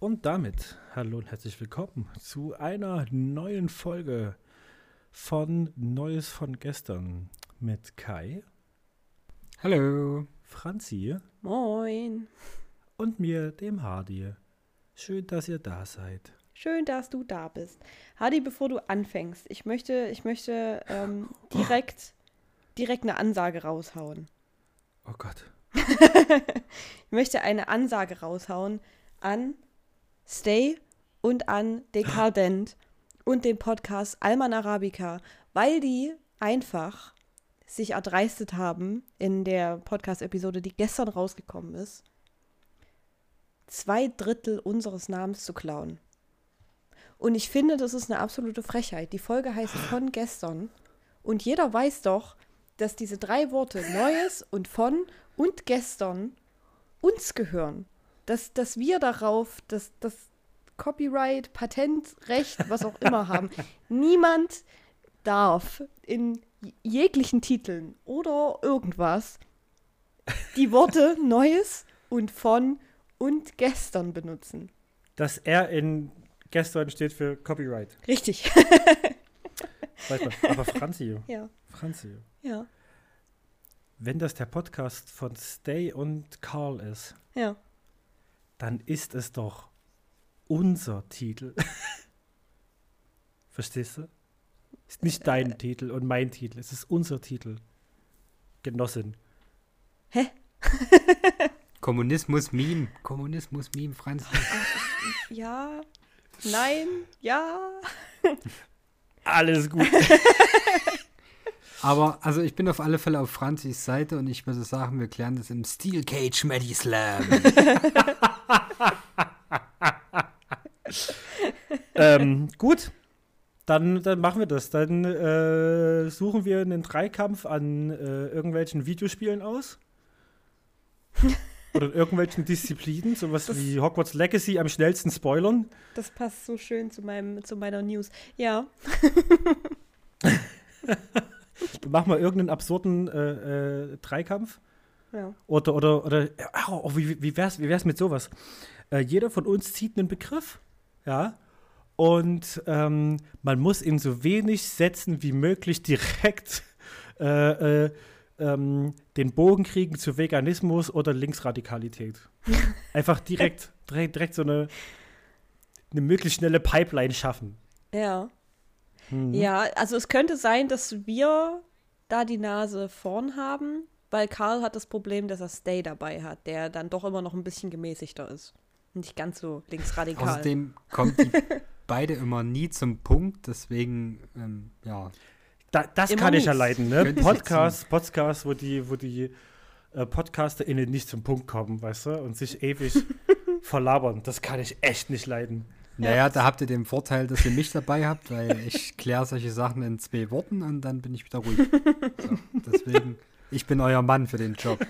Und damit hallo und herzlich willkommen zu einer neuen Folge von Neues von gestern mit Kai, Hallo. Franzi Moin. und mir, dem Hardy. Schön, dass ihr da seid. Schön, dass du da bist. Hadi, bevor du anfängst, ich möchte, ich möchte ähm, direkt, direkt eine Ansage raushauen. Oh Gott. Ich möchte eine Ansage raushauen an Stay und an Dekadent und den Podcast Alman Arabica, weil die einfach sich erdreistet haben in der Podcast-Episode, die gestern rausgekommen ist, zwei Drittel unseres Namens zu klauen. Und ich finde, das ist eine absolute Frechheit. Die Folge heißt von gestern. Und jeder weiß doch, dass diese drei Worte Neues und von und gestern uns gehören. Dass, dass wir darauf das, das Copyright, Patentrecht, was auch immer haben. Niemand darf in jeglichen Titeln oder irgendwas die Worte Neues und von und gestern benutzen. Das R in gestern steht für Copyright. Richtig. Aber Franzi, ja, Franzi, ja, wenn das der Podcast von Stay und Carl ist, ja. Dann ist es doch unser Titel. Verstehst du? Ist nicht dein Titel und mein Titel, es ist unser Titel. Genossin. Kommunismus Meme. Kommunismus Meme, Franz. Ja, nein, ja. Alles gut. Aber also ich bin auf alle Fälle auf Franzis Seite und ich würde sagen, wir klären das im Steel Cage Maddy Slam. ähm, gut. Dann, dann machen wir das. Dann äh, suchen wir einen Dreikampf an äh, irgendwelchen Videospielen aus. Oder in irgendwelchen Disziplinen, sowas Das- wie Hogwarts Legacy am schnellsten spoilern. Das passt so schön zu, meinem, zu meiner News. Ja, Machen wir irgendeinen absurden äh, äh, Dreikampf. ja. Oder, oder, oder, oh, oh, wie, wie, wär's, wie wär's mit sowas? Äh, jeder von uns zieht einen Begriff, ja, und ähm, man muss in so wenig Sätzen wie möglich direkt äh, äh, ähm, den Bogen kriegen zu Veganismus oder Linksradikalität. Einfach direkt, direkt, direkt so eine, eine möglichst schnelle Pipeline schaffen. Ja. Mhm. Ja, also es könnte sein, dass wir da die Nase vorn haben, weil Karl hat das Problem, dass er Stay dabei hat, der dann doch immer noch ein bisschen gemäßigter ist. Nicht ganz so linksradikal. Außerdem kommt die beide immer nie zum Punkt, deswegen, ähm, ja. Da, das Immer kann ich nicht. ja leiden, ne? Könnte ich Podcast, Podcast, wo die, wo die äh, PodcasterInnen nicht zum Punkt kommen, weißt du, und sich ewig verlabern. Das kann ich echt nicht leiden. Naja, da habt ihr den Vorteil, dass ihr mich dabei habt, weil ich kläre solche Sachen in zwei Worten und dann bin ich wieder ruhig. So, deswegen, ich bin euer Mann für den Job.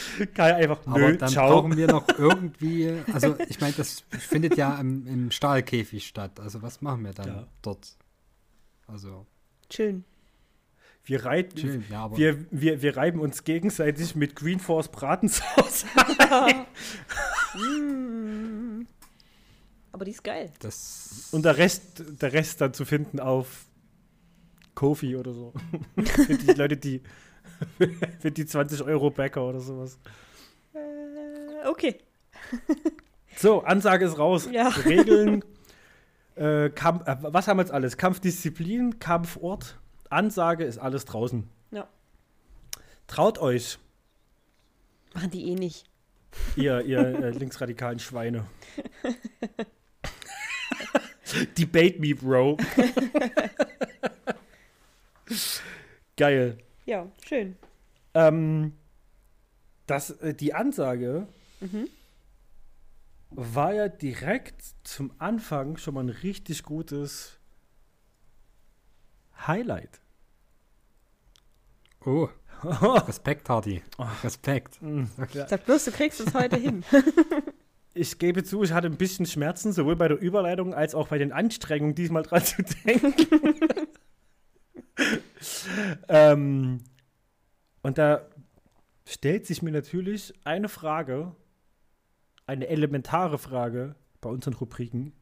Kai einfach, Aber nö, dann ciao. brauchen wir noch irgendwie, also ich meine, das findet ja im, im Stahlkäfig statt. Also was machen wir dann Ja. dort? Also, Chillen. Wir, reit, schön, ja, aber wir, wir, wir reiben uns gegenseitig mit Green Force Bratensauce. Mm. Aber die ist geil. das. Und der Rest, der Rest dann zu finden auf Kofi oder so. für die Leute, die für die 20 Euro Bäcker oder sowas. Äh, okay. So, Ansage ist raus. Ja. Regeln. Äh, Kampf, äh, was haben wir jetzt alles? Kampfdisziplin, Kampfort, Ansage ist alles draußen. Ja. Traut euch, Machen die eh nicht. ihr, ihr äh, linksradikalen Schweine. Debate me, Bro. Geil. Ja, schön. Ähm, das, äh, die Ansage Mhm. war ja direkt zum Anfang schon mal ein richtig gutes Highlight. Oh, Respekt, Hardy. Respekt. Ja. Sag bloß, du kriegst es heute hin. Ich gebe zu, ich hatte ein bisschen Schmerzen, sowohl bei der Überleitung als auch bei den Anstrengungen, diesmal dran zu denken. ähm, und da stellt sich mir natürlich eine Frage, eine elementare Frage bei unseren Rubriken.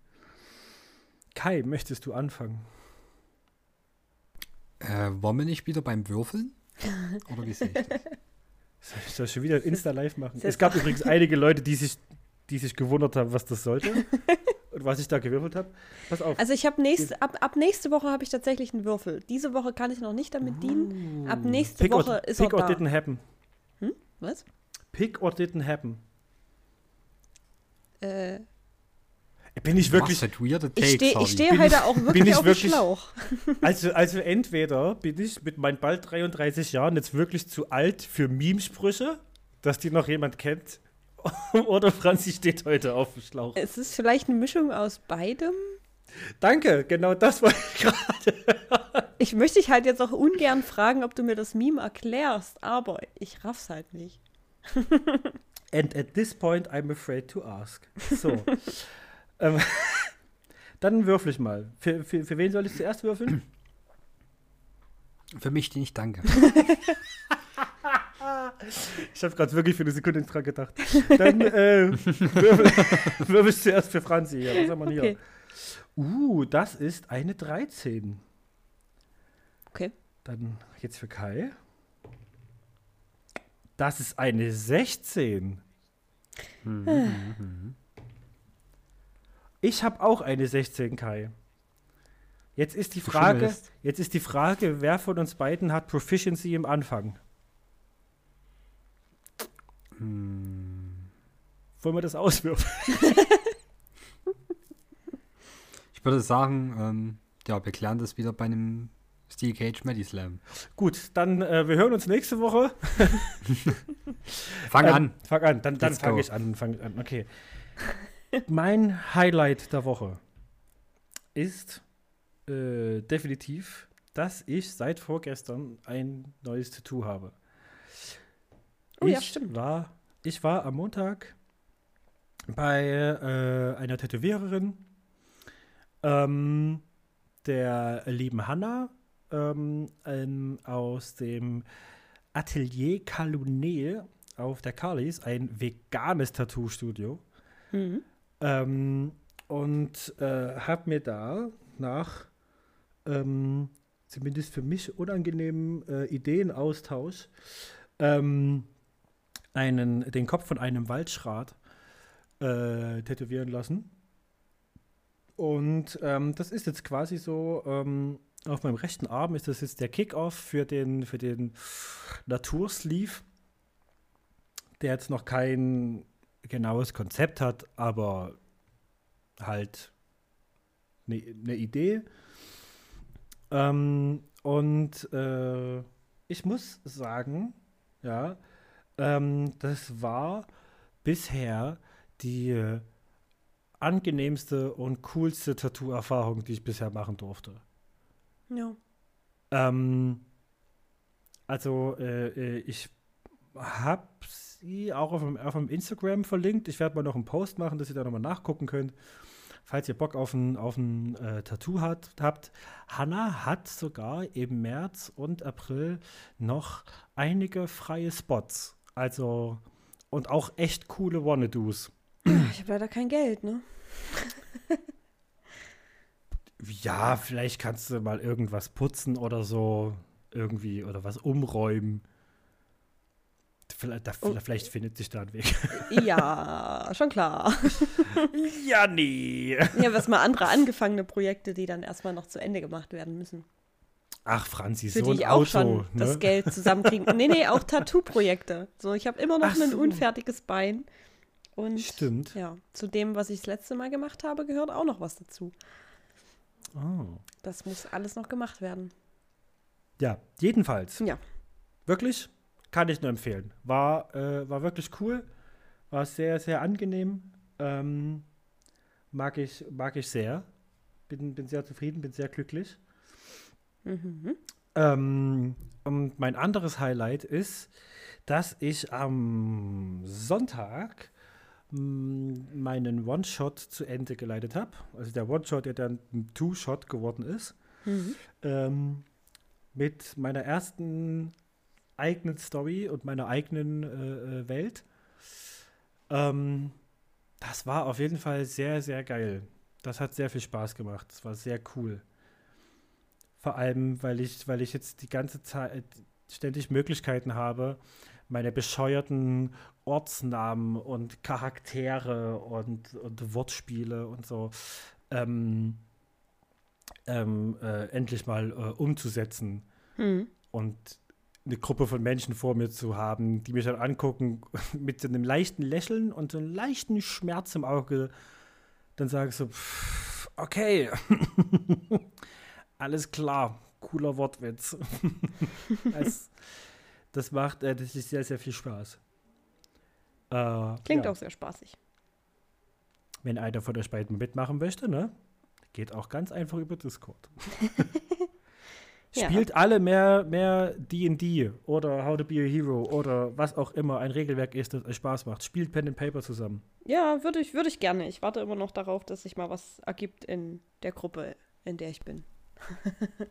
Kai, möchtest du anfangen? Äh, wollen wir nicht wieder beim Würfeln? Oder wie sehe ich das? Soll ich das schon wieder Insta-Live machen? Es gab übrigens einige Leute, die sich, die sich gewundert haben, was das sollte was ich da gewürfelt habe. Pass auf. Also ich habe nächste, ab, ab nächste Woche habe ich tatsächlich einen Würfel. Diese Woche kann ich noch nicht damit dienen. Ab nächste Pick Woche or, ist pick er or da. didn't happen. Was? Pick or didn't happen. Äh, Bin ich wirklich, halt weirde ich Takes, stehe steh Bin heute ich- auch bin wirklich ich auf wirklich- dem Schlauch. also, also entweder bin ich mit meinen bald 33 Jahren jetzt wirklich zu alt für Memesprüche, dass die noch jemand kennt, oder Franzi steht heute auf dem Schlauch. Es ist vielleicht eine Mischung aus beidem. Danke, genau das war ich gerade. Ich möchte dich halt jetzt auch ungern fragen, ob du mir das Meme erklärst, aber ich raff's halt nicht. And at this point, I'm afraid to ask. So. ähm, dann würfel ich mal. Für, für, für wen soll ich zuerst würfeln? Für mich nicht, danke. Ich habe gerade wirklich für eine Sekunde dran gedacht. Dann äh, würfel, würfel ich zuerst für Franzi. Ja, was haben wir hier? Okay. Uh, das ist eine 13. Okay. Dann jetzt für Kai. Das ist eine 16. Ich habe auch eine 16, Kai. Jetzt ist die Frage, jetzt ist die Frage, wer von uns beiden hat Proficiency im Anfang? Wollen wir das auswürfen? Ich würde sagen, ähm, ja, wir klären das wieder bei einem Steel Cage Medislam. Gut, dann äh, wir hören uns nächste Woche. Fang Ähm, an. Fang an, dann, dann fange ich an. Fang an. Okay. mein Highlight der Woche ist äh, definitiv, dass ich seit vorgestern ein neues Tattoo habe. Oh ich ja, stimmt. War, ich war am Montag bei äh, einer Tätowiererin, ähm, der lieben Hanna ähm, ähm, aus dem Atelier Calunet auf der Carlis, ein veganes Tattoo-Studio. Mhm. Ähm, und äh, habe mir da nach ähm, zumindest für mich unangenehmen äh, Ideenaustausch ähm, einen, den Kopf von einem Waldschrat äh, tätowieren lassen. Und ähm, das ist jetzt quasi so, ähm, auf meinem rechten Arm ist das jetzt der Kickoff für den, für den Natursleeve, der jetzt noch kein genaues Konzept hat, aber halt eine ne Idee. Ähm, und äh, ich muss sagen, ja, ähm, das war bisher die äh, angenehmste und coolste Tattoo-Erfahrung, die ich bisher machen durfte. Ja. Ähm, also, äh, äh, ich habe sie auch auf dem, auf dem Instagram verlinkt. Ich werde mal noch einen Post machen, dass ihr da nochmal nachgucken könnt. Falls ihr Bock auf ein, auf ein äh, Tattoo hat, habt. Hanna hat sogar im März und April noch einige freie Spots. Also, und auch echt coole Wannadoos. Ich habe leider kein Geld, ne? Ja, vielleicht kannst du mal irgendwas putzen oder so. Irgendwie oder was umräumen. Vielleicht, da, Oh. vielleicht findet sich da ein Weg. Ja, schon klar. ja, nee. Ja, was mal andere angefangene Projekte, die dann erstmal noch zu Ende gemacht werden müssen. Ach, Franzi, Für so die ein ich auch Auto. schon ne? das Geld zusammenkriegen. Nee, nee, auch Tattoo-Projekte. So, ich habe immer noch Ach ein so. unfertiges Bein. Und Stimmt. ja, zu dem, was ich das letzte Mal gemacht habe, gehört auch noch was dazu. Oh. Das muss alles noch gemacht werden. Ja, jedenfalls. Ja. Wirklich, kann ich nur empfehlen. War, äh, war wirklich cool. War sehr, sehr angenehm. Ähm, mag, ich, mag ich sehr. Bin, bin sehr zufrieden, bin sehr glücklich. Mhm. Ähm, und mein anderes Highlight ist, dass ich am Sonntag mh, meinen One-Shot zu Ende geleitet habe. Also der One-Shot, der dann ein Two-Shot geworden ist. Mhm. Ähm, mit meiner ersten eigenen Story und meiner eigenen äh, äh, Welt. Ähm, Das war auf jeden Fall sehr, sehr geil. Das hat sehr viel Spaß gemacht. Das war sehr cool. Vor allem, weil ich, weil ich jetzt die ganze Zeit ständig Möglichkeiten habe, meine bescheuerten Ortsnamen und Charaktere und, und Wortspiele und so ähm, ähm, äh, endlich mal äh, umzusetzen. Hm. Und eine Gruppe von Menschen vor mir zu haben, die mich dann angucken mit so einem leichten Lächeln und so einem leichten Schmerz im Auge, dann sage ich so, pff, okay, alles klar, cooler Wortwitz. das, das macht äh, das ist sehr, sehr viel Spaß. Äh, Klingt ja. auch sehr spaßig. Wenn einer von euch beiden mitmachen möchte, ne? Geht auch ganz einfach über Discord. Ja. Spielt alle mehr mehr D&D oder How to be a Hero oder was auch immer ein Regelwerk ist, das euch Spaß macht. Spielt Pen and Paper zusammen. Ja, würde ich, würde ich gerne. Ich warte immer noch darauf, dass sich mal was ergibt in der Gruppe, in der ich bin.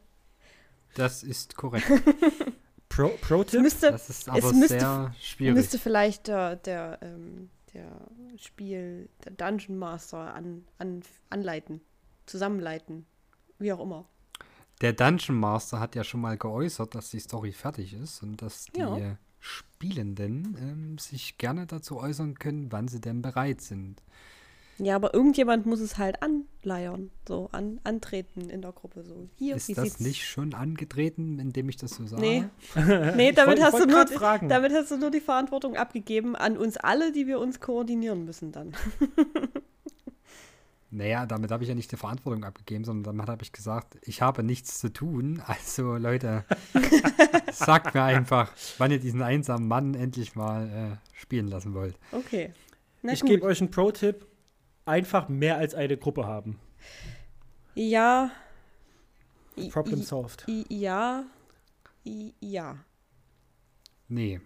Das ist korrekt. Pro, Pro Es Tipp? müsste, Das ist aber müsste- sehr schwierig. müsste vielleicht der, der, ähm, der Spiel, der Dungeon Master an, an, anleiten, zusammenleiten, wie auch immer. Der Dungeon Master hat ja schon mal geäußert, dass die Story fertig ist und dass die Ja. Spielenden ähm, sich gerne dazu äußern können, wann sie denn bereit sind. Ja, aber irgendjemand muss es halt anleiern, so an, antreten in der Gruppe. So, hier, ist wie das sieht's? nicht schon angetreten, indem ich das so sage? Nee. Nee, damit, wollt- hast du nur, fragen. damit hast du nur die Verantwortung abgegeben an uns alle, die wir uns koordinieren müssen dann. Naja, damit habe ich ja nicht die Verantwortung abgegeben, sondern damit habe ich gesagt, ich habe nichts zu tun. Also Leute, sagt mir einfach, wann ihr diesen einsamen Mann endlich mal äh, spielen lassen wollt. Okay. Na Ich gebe euch einen Pro-Tipp. Einfach mehr als eine Gruppe haben. Ja. Problem solved. Ja. Ja. Nee.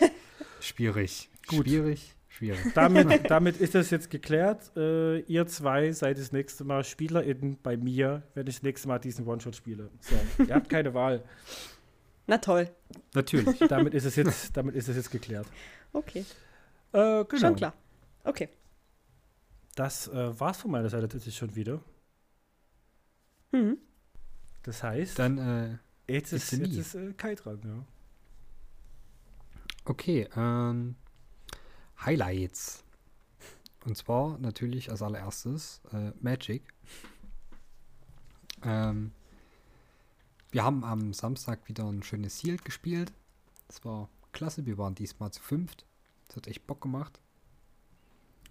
Schwierig. Gut. Schwierig, schwierig. Damit, damit ist das jetzt geklärt. Äh, ihr zwei seid das nächste Mal SpielerInnen bei mir, wenn ich das nächste Mal diesen One-Shot spiele. So, ihr habt keine Wahl. Na toll. Natürlich. Damit ist es jetzt, damit ist es jetzt geklärt. Okay. Äh, genau. Schon klar. Okay. Das äh, war's von meiner Seite tatsächlich schon wieder. Mhm. Das heißt, Dann, äh, jetzt ist, jetzt ist äh, Kai dran. Ja. okay. Ähm, Highlights. Und zwar natürlich als allererstes äh, Magic. Ähm, wir haben am Samstag wieder ein schönes Sealed gespielt. Das war klasse. Wir waren diesmal zu fünft. Das hat echt Bock gemacht.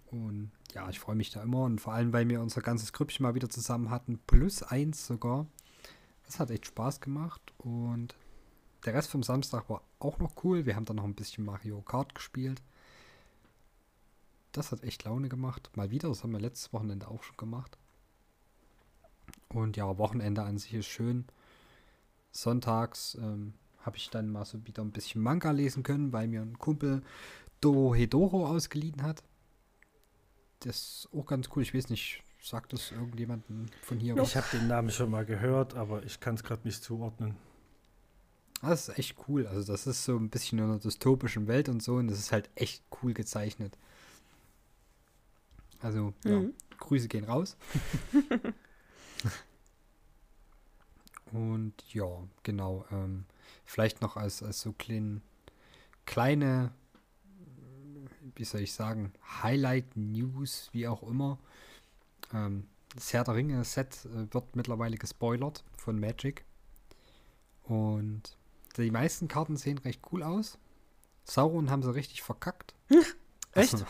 Und ja, ich freue mich da immer. Und vor allem, weil wir unser ganzes Grüppchen mal wieder zusammen hatten. Plus eins sogar. Das hat echt Spaß gemacht. Und der Rest vom Samstag war auch noch cool. Wir haben dann noch ein bisschen Mario Kart gespielt. Das hat echt Laune gemacht. Mal wieder, das haben wir letztes Wochenende auch schon gemacht. Und ja, Wochenende an sich ist schön. Sonntags ähm, habe ich dann mal so wieder ein bisschen Manga lesen können, weil mir ein Kumpel Doro Hedoro ausgeliehen hat. Das ist auch ganz cool. Ich weiß nicht, sagt das irgendjemanden von hier? Ich habe den Namen schon mal gehört, aber ich kann es gerade nicht zuordnen. Das ist echt cool. Also das ist so ein bisschen in einer dystopischen Welt und so und das ist halt echt cool gezeichnet. Also, ja, Mhm. Grüße gehen raus. und ja, genau. Ähm, vielleicht noch als, als so klein, kleine, wie soll ich sagen, Highlight-News, wie auch immer. Ähm, das Herr der Ringe-Set äh, wird mittlerweile gespoilert von Magic. Und die meisten Karten sehen recht cool aus. Sauron haben sie richtig verkackt. Echt? Also,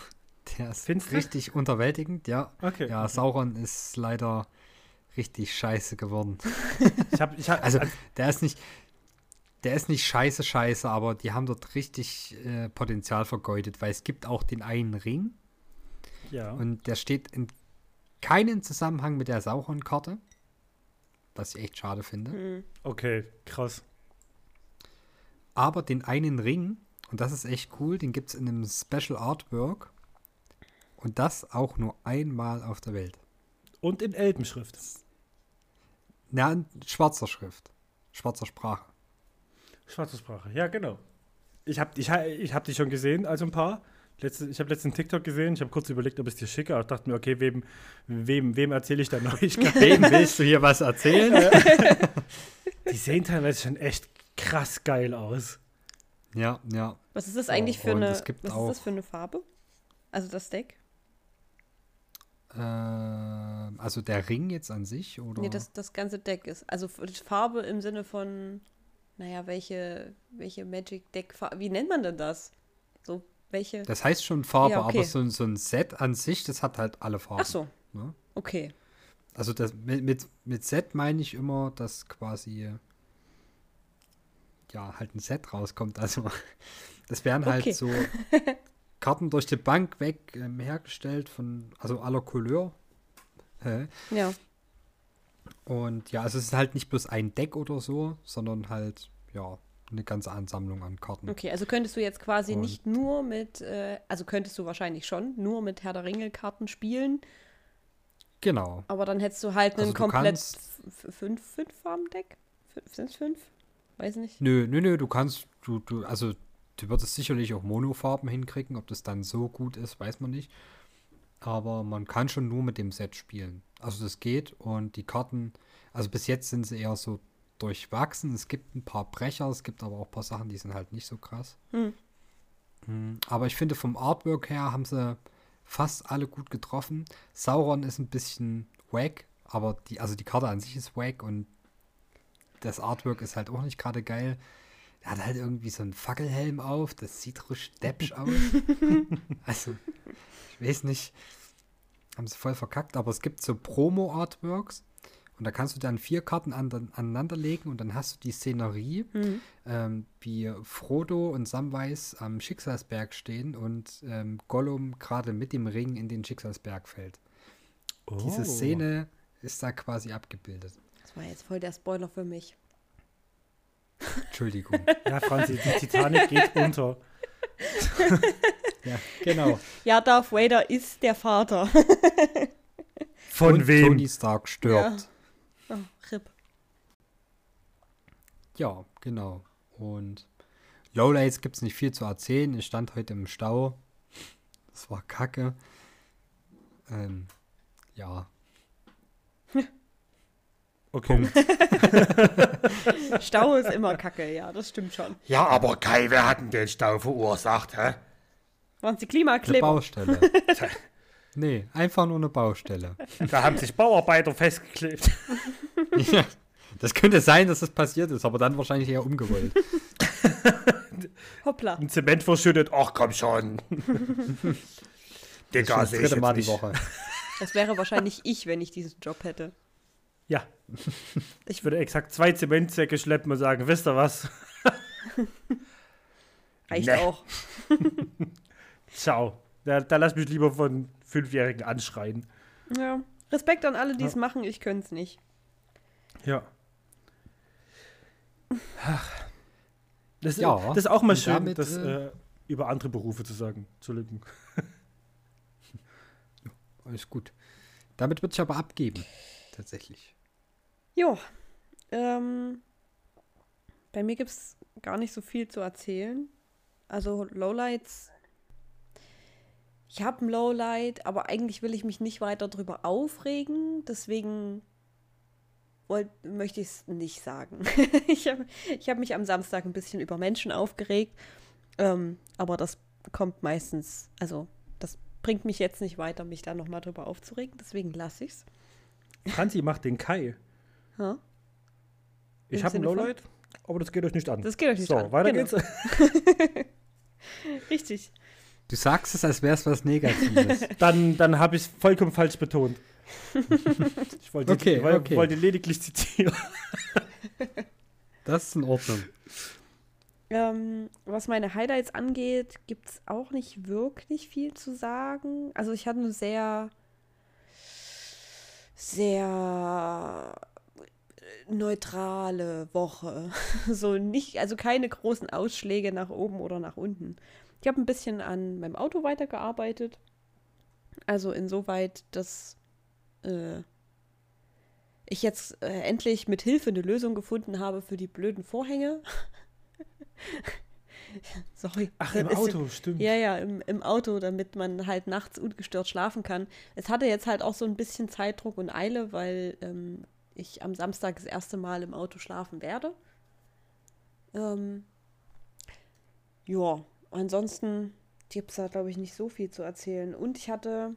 der ist Findest du? richtig unterwältigend, ja. Okay. Ja, Sauron ist leider richtig scheiße geworden. Ich hab, ich hab, Also, der ist nicht, der ist nicht scheiße, scheiße, aber die haben dort richtig äh, Potenzial vergeudet, weil es gibt auch den einen Ring ja. und der steht in keinen Zusammenhang mit der Sauron-Karte, was ich echt schade finde. Mhm. Okay, krass. Aber den einen Ring, und das ist echt cool, den gibt es in einem Special Artwork. Und das auch nur einmal auf der Welt. Und in Elbenschrift. Na, in schwarzer Schrift. Schwarzer Sprache. Schwarze Sprache, ja, genau. Ich habe ich, ich hab die schon gesehen, also ein paar. Letzte, ich habe letzten TikTok gesehen, ich habe kurz überlegt, ob ich es dir schicke, aber dachte mir, okay, wem, wem, wem erzähle ich da Neuigkeiten? Wem willst du hier was erzählen? Die sehen teilweise schon echt krass geil aus. ja, ja. Was ist das eigentlich für und eine, es gibt was ist das für eine Farbe? Also das Deck? Ähm, also der Ring jetzt an sich, oder? Nee, das, das ganze Deck ist. Also Farbe im Sinne von, naja, welche, welche Magic Deck wie nennt man denn das? So, welche? Das heißt schon Farbe, Ja, okay. aber so, ein- so ein Set an sich, das hat halt alle Farben. Ach so, Ne? okay. Also das, mit, mit, mit Set meine ich immer, dass quasi ja halt ein Set rauskommt. Also das wären halt Okay. so Karten durch die Bank weg ähm, hergestellt von also aller Couleur. Hä? Ja, Und ja, also es ist halt nicht bloß ein Deck oder so, sondern halt ja eine ganze Ansammlung an Karten. okay. Also könntest du jetzt quasi Und- nicht nur mit, äh, also könntest du wahrscheinlich schon nur mit Herr der Ringe-Karten spielen, Genau. aber dann hättest du halt Also komplett kannst- f- f- fünf, fünf Farben-Deck? Sind es fünf? Weiß nicht. Nö, nö, nö, du kannst, du, du, also du würdest sicherlich auch Monofarben hinkriegen, ob das dann so gut ist, weiß man nicht. Aber man kann schon nur mit dem Set spielen. Also das geht und die Karten, also bis jetzt sind sie eher so durchwachsen. Es gibt ein paar Brecher, es gibt aber auch ein paar Sachen, die sind halt nicht so krass. Hm. Mm, Aber ich finde vom Artwork her haben sie fast alle gut getroffen. Sauron ist ein bisschen wack, aber die, also die Karte an sich ist wack und das Artwork ist halt auch nicht gerade geil. Er hat halt irgendwie so einen Fackelhelm auf, das sieht richtig deppsch aus. also, ich weiß nicht, haben sie voll verkackt, aber es gibt so Promo-Artworks und da kannst du dann vier Karten an, aneinander legen und dann hast du die Szenerie, Mhm. ähm, wie Frodo und Samwise am Schicksalsberg stehen und ähm, Gollum gerade mit dem Ring in den Schicksalsberg fällt. Oh. Diese Szene ist da quasi abgebildet. Das war jetzt voll der Spoiler für mich. Entschuldigung. Ja, Franzi, die Titanic geht unter. ja, genau. Ja, Darth Vader ist der Vater. Von und wem? Tony Stark stirbt. Oh, RIP. Ja, genau. Und Lowlights gibt es nicht viel zu erzählen. Ich stand heute im Stau. Das war kacke. Ähm, ja. Okay. Stau ist immer kacke, ja, das stimmt schon. Ja, aber Kai, wer hat denn den Stau verursacht, hä? Waren sie Eine Klimakleber? Baustelle. nee, einfach nur eine Baustelle. Da haben sich Bauarbeiter festgeklebt. ja, das könnte sein, dass das passiert ist, aber dann wahrscheinlich eher umgewollt. Hoppla. Ein Zement verschüttet. Ach komm schon. Digga, das ich dritte Mal die. Woche. Das wäre wahrscheinlich ich, wenn ich diesen Job hätte. Ja. Ich würde exakt zwei Zementsäcke schleppen und sagen, wisst ihr was? Reicht Nee. auch. Ciao. Da, da lass mich lieber von Fünfjährigen anschreien. Ja. Respekt an alle, die es machen, ich könnte es nicht. Ja. Ach. Das, Ja, das ist auch mal und schön, damit, das äh, äh, über andere Berufe zu sagen. Entschuldigung. Alles gut. Damit würde ich aber abgeben. Tatsächlich. Jo. Ähm, bei mir gibt es gar nicht so viel zu erzählen. Also Lowlights. Ich habe ein Lowlight, aber eigentlich will ich mich nicht weiter drüber aufregen. Deswegen wollt, möchte ich es nicht sagen. ich habe ich hab mich am Samstag ein bisschen über Menschen aufgeregt. Ähm, aber das kommt meistens, also das bringt mich jetzt nicht weiter, mich da nochmal drüber aufzuregen. Deswegen lasse ich es. Franzi macht den Kai. Ja? Ich habe ein Sinne von? Lowlight, aber das geht euch nicht an. Das geht euch nicht so, an. weiter Genau. geht's. Richtig. Du sagst es, als wäre es was Negatives. Dann, dann habe ich es vollkommen falsch betont. Ich wollte, Okay, wollte, okay. wollte lediglich zitieren. Das ist in Ordnung. Ähm, was meine Highlights angeht, gibt es auch nicht wirklich viel zu sagen. Also ich hatte eine sehr, sehr neutrale Woche. So nicht, also keine großen Ausschläge nach oben oder nach unten. Ich habe ein bisschen an meinem Auto weitergearbeitet. Also insoweit, dass äh, ich jetzt äh, endlich mit Hilfe eine Lösung gefunden habe für die blöden Vorhänge. Sorry. Ach, im Auto, stimmt. Ja, ja, im, im Auto, damit man halt nachts ungestört schlafen kann. Es hatte jetzt halt auch so ein bisschen Zeitdruck und Eile, weil ähm, ich am Samstag das erste Mal im Auto schlafen werde. Ähm, ja, ansonsten gibt es da, glaube ich, nicht so viel zu erzählen. Und ich hatte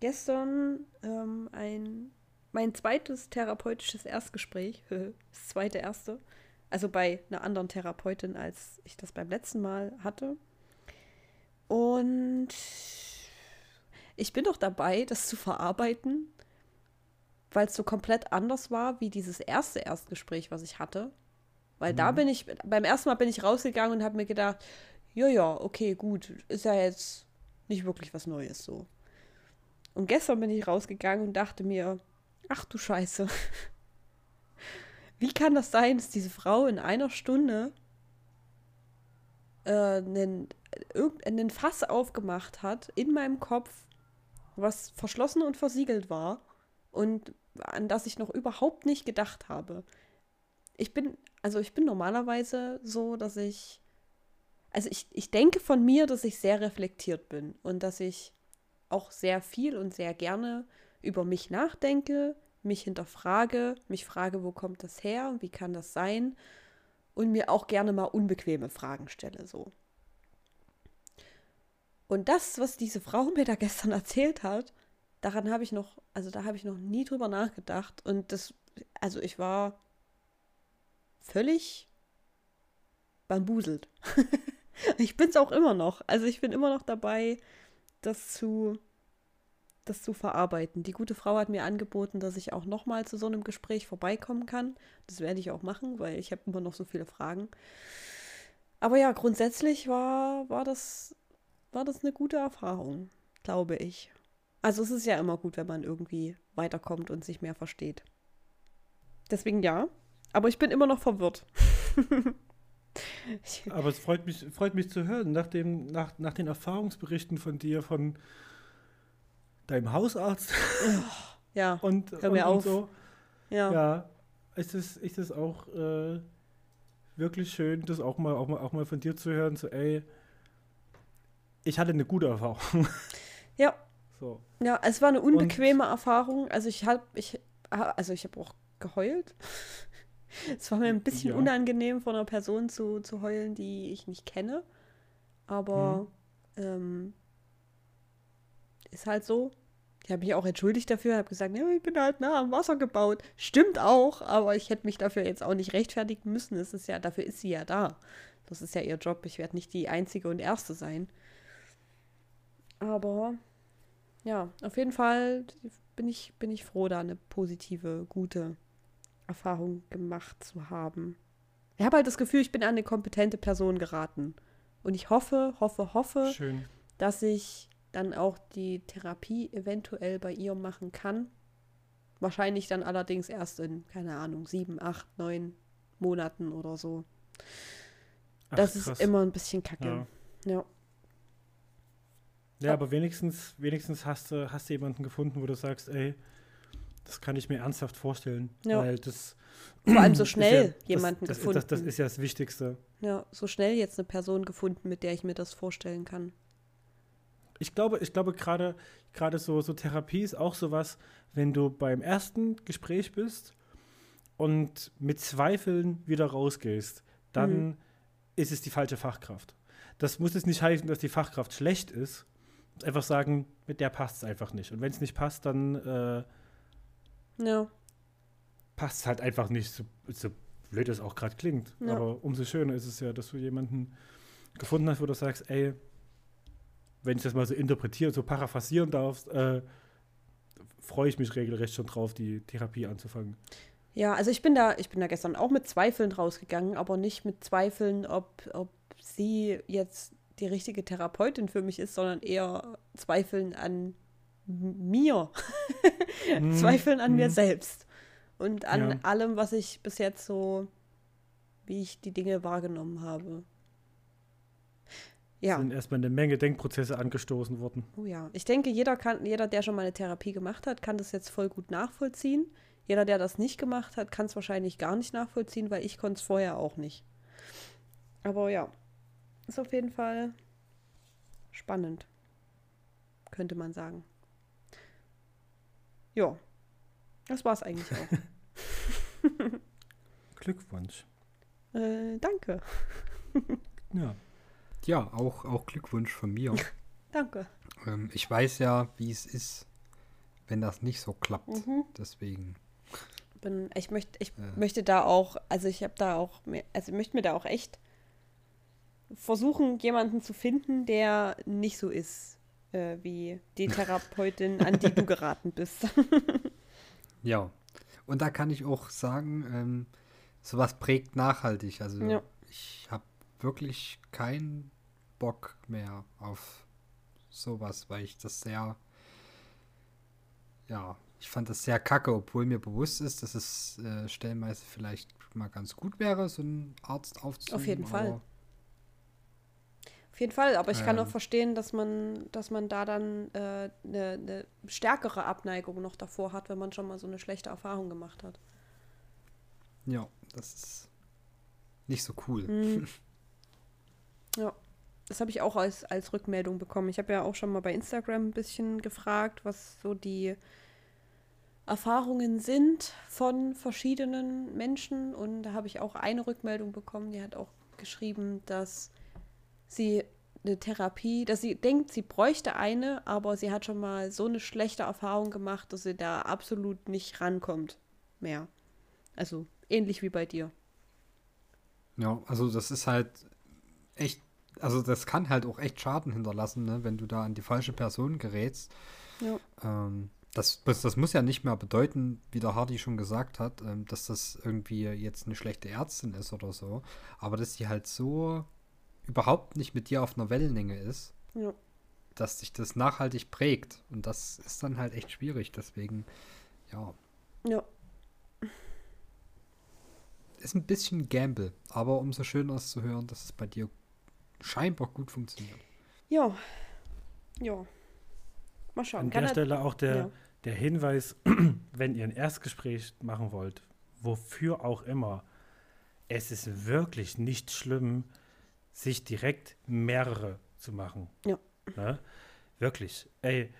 gestern ähm, ein, mein zweites therapeutisches Erstgespräch, das zweite erste, also bei einer anderen Therapeutin, als ich das beim letzten Mal hatte. Und ich bin doch dabei, das zu verarbeiten, weil es so komplett anders war wie dieses erste Erstgespräch, was ich hatte. Weil da bin ich, beim ersten Mal bin ich rausgegangen und habe mir gedacht, ja, ja, okay, gut, ist ja jetzt nicht wirklich was Neues so. Und gestern bin ich rausgegangen und dachte mir, ach du Scheiße, wie kann das sein, dass diese Frau in einer Stunde äh, einen, irgendeinen Fass aufgemacht hat in meinem Kopf, was verschlossen und versiegelt war und an das ich noch überhaupt nicht gedacht habe. Ich bin, also ich bin normalerweise so, dass ich, also ich, ich denke von mir, dass ich sehr reflektiert bin und dass ich auch sehr viel und sehr gerne über mich nachdenke, mich hinterfrage, mich frage, wo kommt das her wie kann das sein und mir auch gerne mal unbequeme Fragen stelle so. Und das, was diese Frau mir da gestern erzählt hat, daran habe ich noch, also da habe ich noch nie drüber nachgedacht und das, also ich war völlig bambuselt. ich bin es auch immer noch. Also ich bin immer noch dabei, das zu, das zu verarbeiten. Die gute Frau hat mir angeboten, dass ich auch noch mal zu so einem Gespräch vorbeikommen kann. Das werde ich auch machen, weil ich habe immer noch so viele Fragen. Aber ja, grundsätzlich war, war, das, war das eine gute Erfahrung, glaube ich. Also es ist ja immer gut, wenn man irgendwie weiterkommt und sich mehr versteht. Deswegen ja. Aber ich bin immer noch verwirrt. Aber es freut mich, freut mich zu hören, nach, dem, nach, nach den Erfahrungsberichten von dir, von deinem Hausarzt ja, und, Hör mir und, auf. und so. ja, Ja, ist es, ist es auch äh, wirklich schön, das auch mal, auch, mal, auch mal von dir zu hören, so ey, ich hatte eine gute Erfahrung. ja, So. ja, es war eine unbequeme Erfahrung. Also ich habe, ich, also ich habe auch geheult. es war mir ein bisschen Ja. unangenehm, von einer Person zu, zu heulen, die ich nicht kenne. Aber ähm, ist halt so. Ich habe mich auch entschuldigt dafür, habe gesagt, ja, ich bin halt nah am Wasser gebaut. Stimmt auch, aber ich hätte mich dafür jetzt auch nicht rechtfertigen müssen. Es ist ja, dafür ist sie ja da. Das ist ja ihr Job. Ich werde nicht die einzige und erste sein. Aber ja, auf jeden Fall bin ich, bin ich froh, da eine positive, gute Erfahrung gemacht zu haben. Ich habe halt das Gefühl, ich bin an eine kompetente Person geraten. Und ich hoffe, hoffe, hoffe, Schön. dass ich dann auch die Therapie eventuell bei ihr machen kann. Wahrscheinlich dann allerdings erst in, keine Ahnung, sieben, acht, neun Monaten oder so. Ach, das krass. ist immer ein bisschen kacke. Ja. Ja. Ja, aber wenigstens, wenigstens hast du, hast du jemanden gefunden, wo du sagst, ey, das kann ich mir ernsthaft vorstellen. Ja. Weil das Vor allem so schnell ja, jemanden das, das, gefunden. das, das ist ja das Wichtigste. Ja, so schnell jetzt eine Person gefunden, mit der ich mir das vorstellen kann. Ich glaube, ich glaube gerade gerade so, so Therapie ist auch sowas, wenn du beim ersten Gespräch bist und mit Zweifeln wieder rausgehst, dann Mhm. ist es die falsche Fachkraft. Das muss jetzt nicht heißen, dass die Fachkraft schlecht ist. Einfach sagen, mit der passt es einfach nicht. Und wenn es nicht passt, dann äh, Ja, passt halt einfach nicht, so, so blöd es auch gerade klingt. Ja. Aber umso schöner ist es ja, dass du jemanden gefunden hast, wo du sagst, ey, wenn ich das mal so interpretieren, so paraphrasieren darf, äh, freue ich mich regelrecht schon drauf, die Therapie anzufangen. Ja, also ich bin da, ich bin da gestern auch mit Zweifeln rausgegangen, aber nicht mit Zweifeln, ob, ob sie jetzt die richtige Therapeutin für mich ist, sondern eher Zweifeln an mir. Mhm, Zweifeln an mir mhm. selbst. Und an Ja. allem, was ich bis jetzt so, wie ich die Dinge wahrgenommen habe. Ja. Sind erstmal eine Menge Denkprozesse angestoßen worden. Oh ja, ich denke, jeder kann, jeder, der schon mal eine Therapie gemacht hat, kann das jetzt voll gut nachvollziehen. Jeder, der das nicht gemacht hat, kann es wahrscheinlich gar nicht nachvollziehen, weil ich konnte es vorher auch nicht. Aber ja, ist auf jeden Fall spannend. Könnte man sagen. Ja, das war's eigentlich auch. Glückwunsch. äh, danke. Ja. Ja, auch, auch Glückwunsch von mir. Danke. ähm, ich weiß ja, wie es ist, wenn das nicht so klappt. Mhm. Deswegen. Bin, ich möchte, ich Ja. möchte da auch, also ich habe da auch, mehr, also ich möchte mir da auch echt versuchen, jemanden zu finden, der nicht so ist, äh, wie die Therapeutin, an die du geraten bist. Ja. Und da kann ich auch sagen, ähm, sowas prägt nachhaltig. Also Ja. ich habe wirklich keinen Bock mehr auf sowas, weil ich das sehr, ja, ich fand das sehr kacke, obwohl mir bewusst ist, dass es äh, stellenweise vielleicht mal ganz gut wäre, so einen Arzt aufzunehmen. Auf jeden Fall. Auf jeden Fall, aber ich kann auch Ähm. verstehen, dass man, dass man da dann eine äh, ne- ne stärkere Abneigung noch davor hat, wenn man schon mal so eine schlechte Erfahrung gemacht hat. Ja, das ist nicht so cool. Mhm. Ja, das habe ich auch als, als Rückmeldung bekommen. Ich habe ja auch schon mal bei Instagram ein bisschen gefragt, was so die Erfahrungen sind von verschiedenen Menschen. Und da habe ich auch eine Rückmeldung bekommen, die hat auch geschrieben, dass sie eine Therapie, dass sie denkt, sie bräuchte eine, aber sie hat schon mal so eine schlechte Erfahrung gemacht, dass sie da absolut nicht rankommt mehr. Also ähnlich wie bei dir. Ja, also das ist halt echt, also das kann halt auch echt Schaden hinterlassen, ne, wenn du da an die falsche Person gerätst. Ja. Ähm, das, das, das muss ja nicht mehr bedeuten, wie der Hardy schon gesagt hat, ähm, dass das irgendwie jetzt eine schlechte Ärztin ist oder so, aber dass die halt so überhaupt nicht mit dir auf einer Wellenlänge ist, Ja. dass sich das nachhaltig prägt. Und das ist dann halt echt schwierig. Deswegen, ja, Ja. ist ein bisschen Gamble, aber umso schöner ist zu hören, dass es bei dir scheinbar gut funktioniert. Ja. Ja. Mal schauen. An Kann der er- Stelle auch der, Ja. der Hinweis, wenn ihr ein Erstgespräch machen wollt, wofür auch immer, es ist wirklich nicht schlimm, sich direkt mehrere zu machen. Ja. Ne? Wirklich. Ey,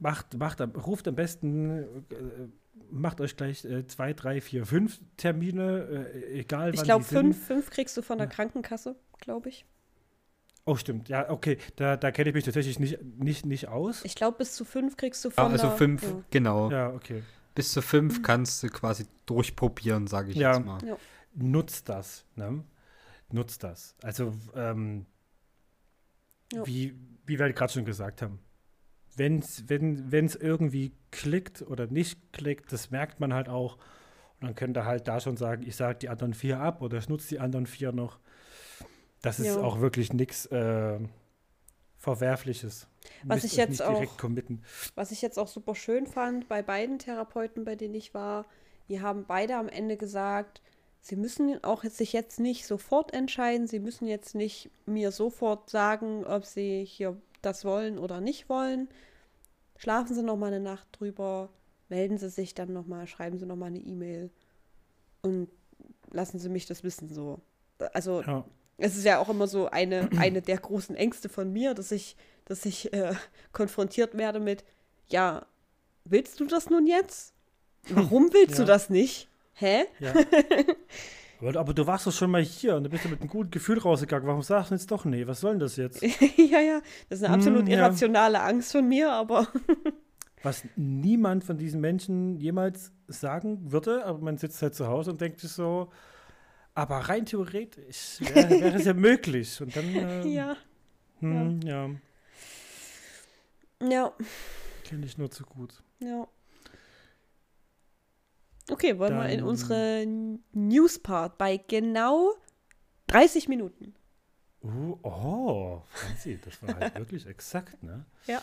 macht, macht, ruft am besten, äh, macht euch gleich äh, zwei, drei, vier, fünf Termine, äh, egal Ich wann glaube, die sind. fünf, fünf kriegst du von der Ja. Krankenkasse, glaube ich. Oh, stimmt. Ja, okay. Da, da kenne ich mich tatsächlich nicht, nicht, nicht aus. Ich glaube, bis zu fünf kriegst du Ja, von also der, fünf, Ja. genau. Ja, okay. Bis zu fünf kannst du quasi durchprobieren, sage ich Ja. jetzt mal. Ja. nutzt das. Ne? Nutzt das. Also, ähm, Ja. wie, wie wir gerade schon gesagt haben, wenn's, wenn es irgendwie klickt oder nicht klickt, das merkt man halt auch. Und dann könnt ihr halt da schon sagen, ich sage die anderen vier ab oder ich nutze die anderen vier noch. Das ist Ja. auch wirklich nichts äh, Verwerfliches. Was Müsst ich jetzt auch- committen. Was ich jetzt auch super schön fand bei beiden Therapeuten, bei denen ich war, die haben beide am Ende gesagt, sie müssen auch sich jetzt nicht sofort entscheiden, sie müssen jetzt nicht mir sofort sagen, ob sie hier das wollen oder nicht wollen. Schlafen Sie noch mal eine Nacht drüber, melden Sie sich dann noch mal, schreiben Sie noch mal eine E-Mail und lassen Sie mich das wissen so. Also Ja. es ist ja auch immer so eine, eine der großen Ängste von mir, dass ich, dass ich äh, konfrontiert werde mit, ja, willst du das nun jetzt? Warum willst du Ja. das nicht? Hä? Ja. aber, aber du warst doch schon mal hier und du bist ja mit einem guten Gefühl rausgegangen. Warum sagst du jetzt doch nee? Was soll denn das jetzt? ja, ja, das ist eine Hm, absolut ja. irrationale Angst von mir, aber Was niemand von diesen Menschen jemals sagen würde, aber man sitzt halt zu Hause und denkt sich so, aber rein theoretisch wäre wär es ja möglich. Und dann, ähm, ja. hm, ja, Ja, kenne ich nur zu gut. ja. Okay, wollen wir in Dann- unsere News-Part bei genau 30 Minuten. Uh, oh, Franzi, das war halt wirklich exakt, ne? Ja.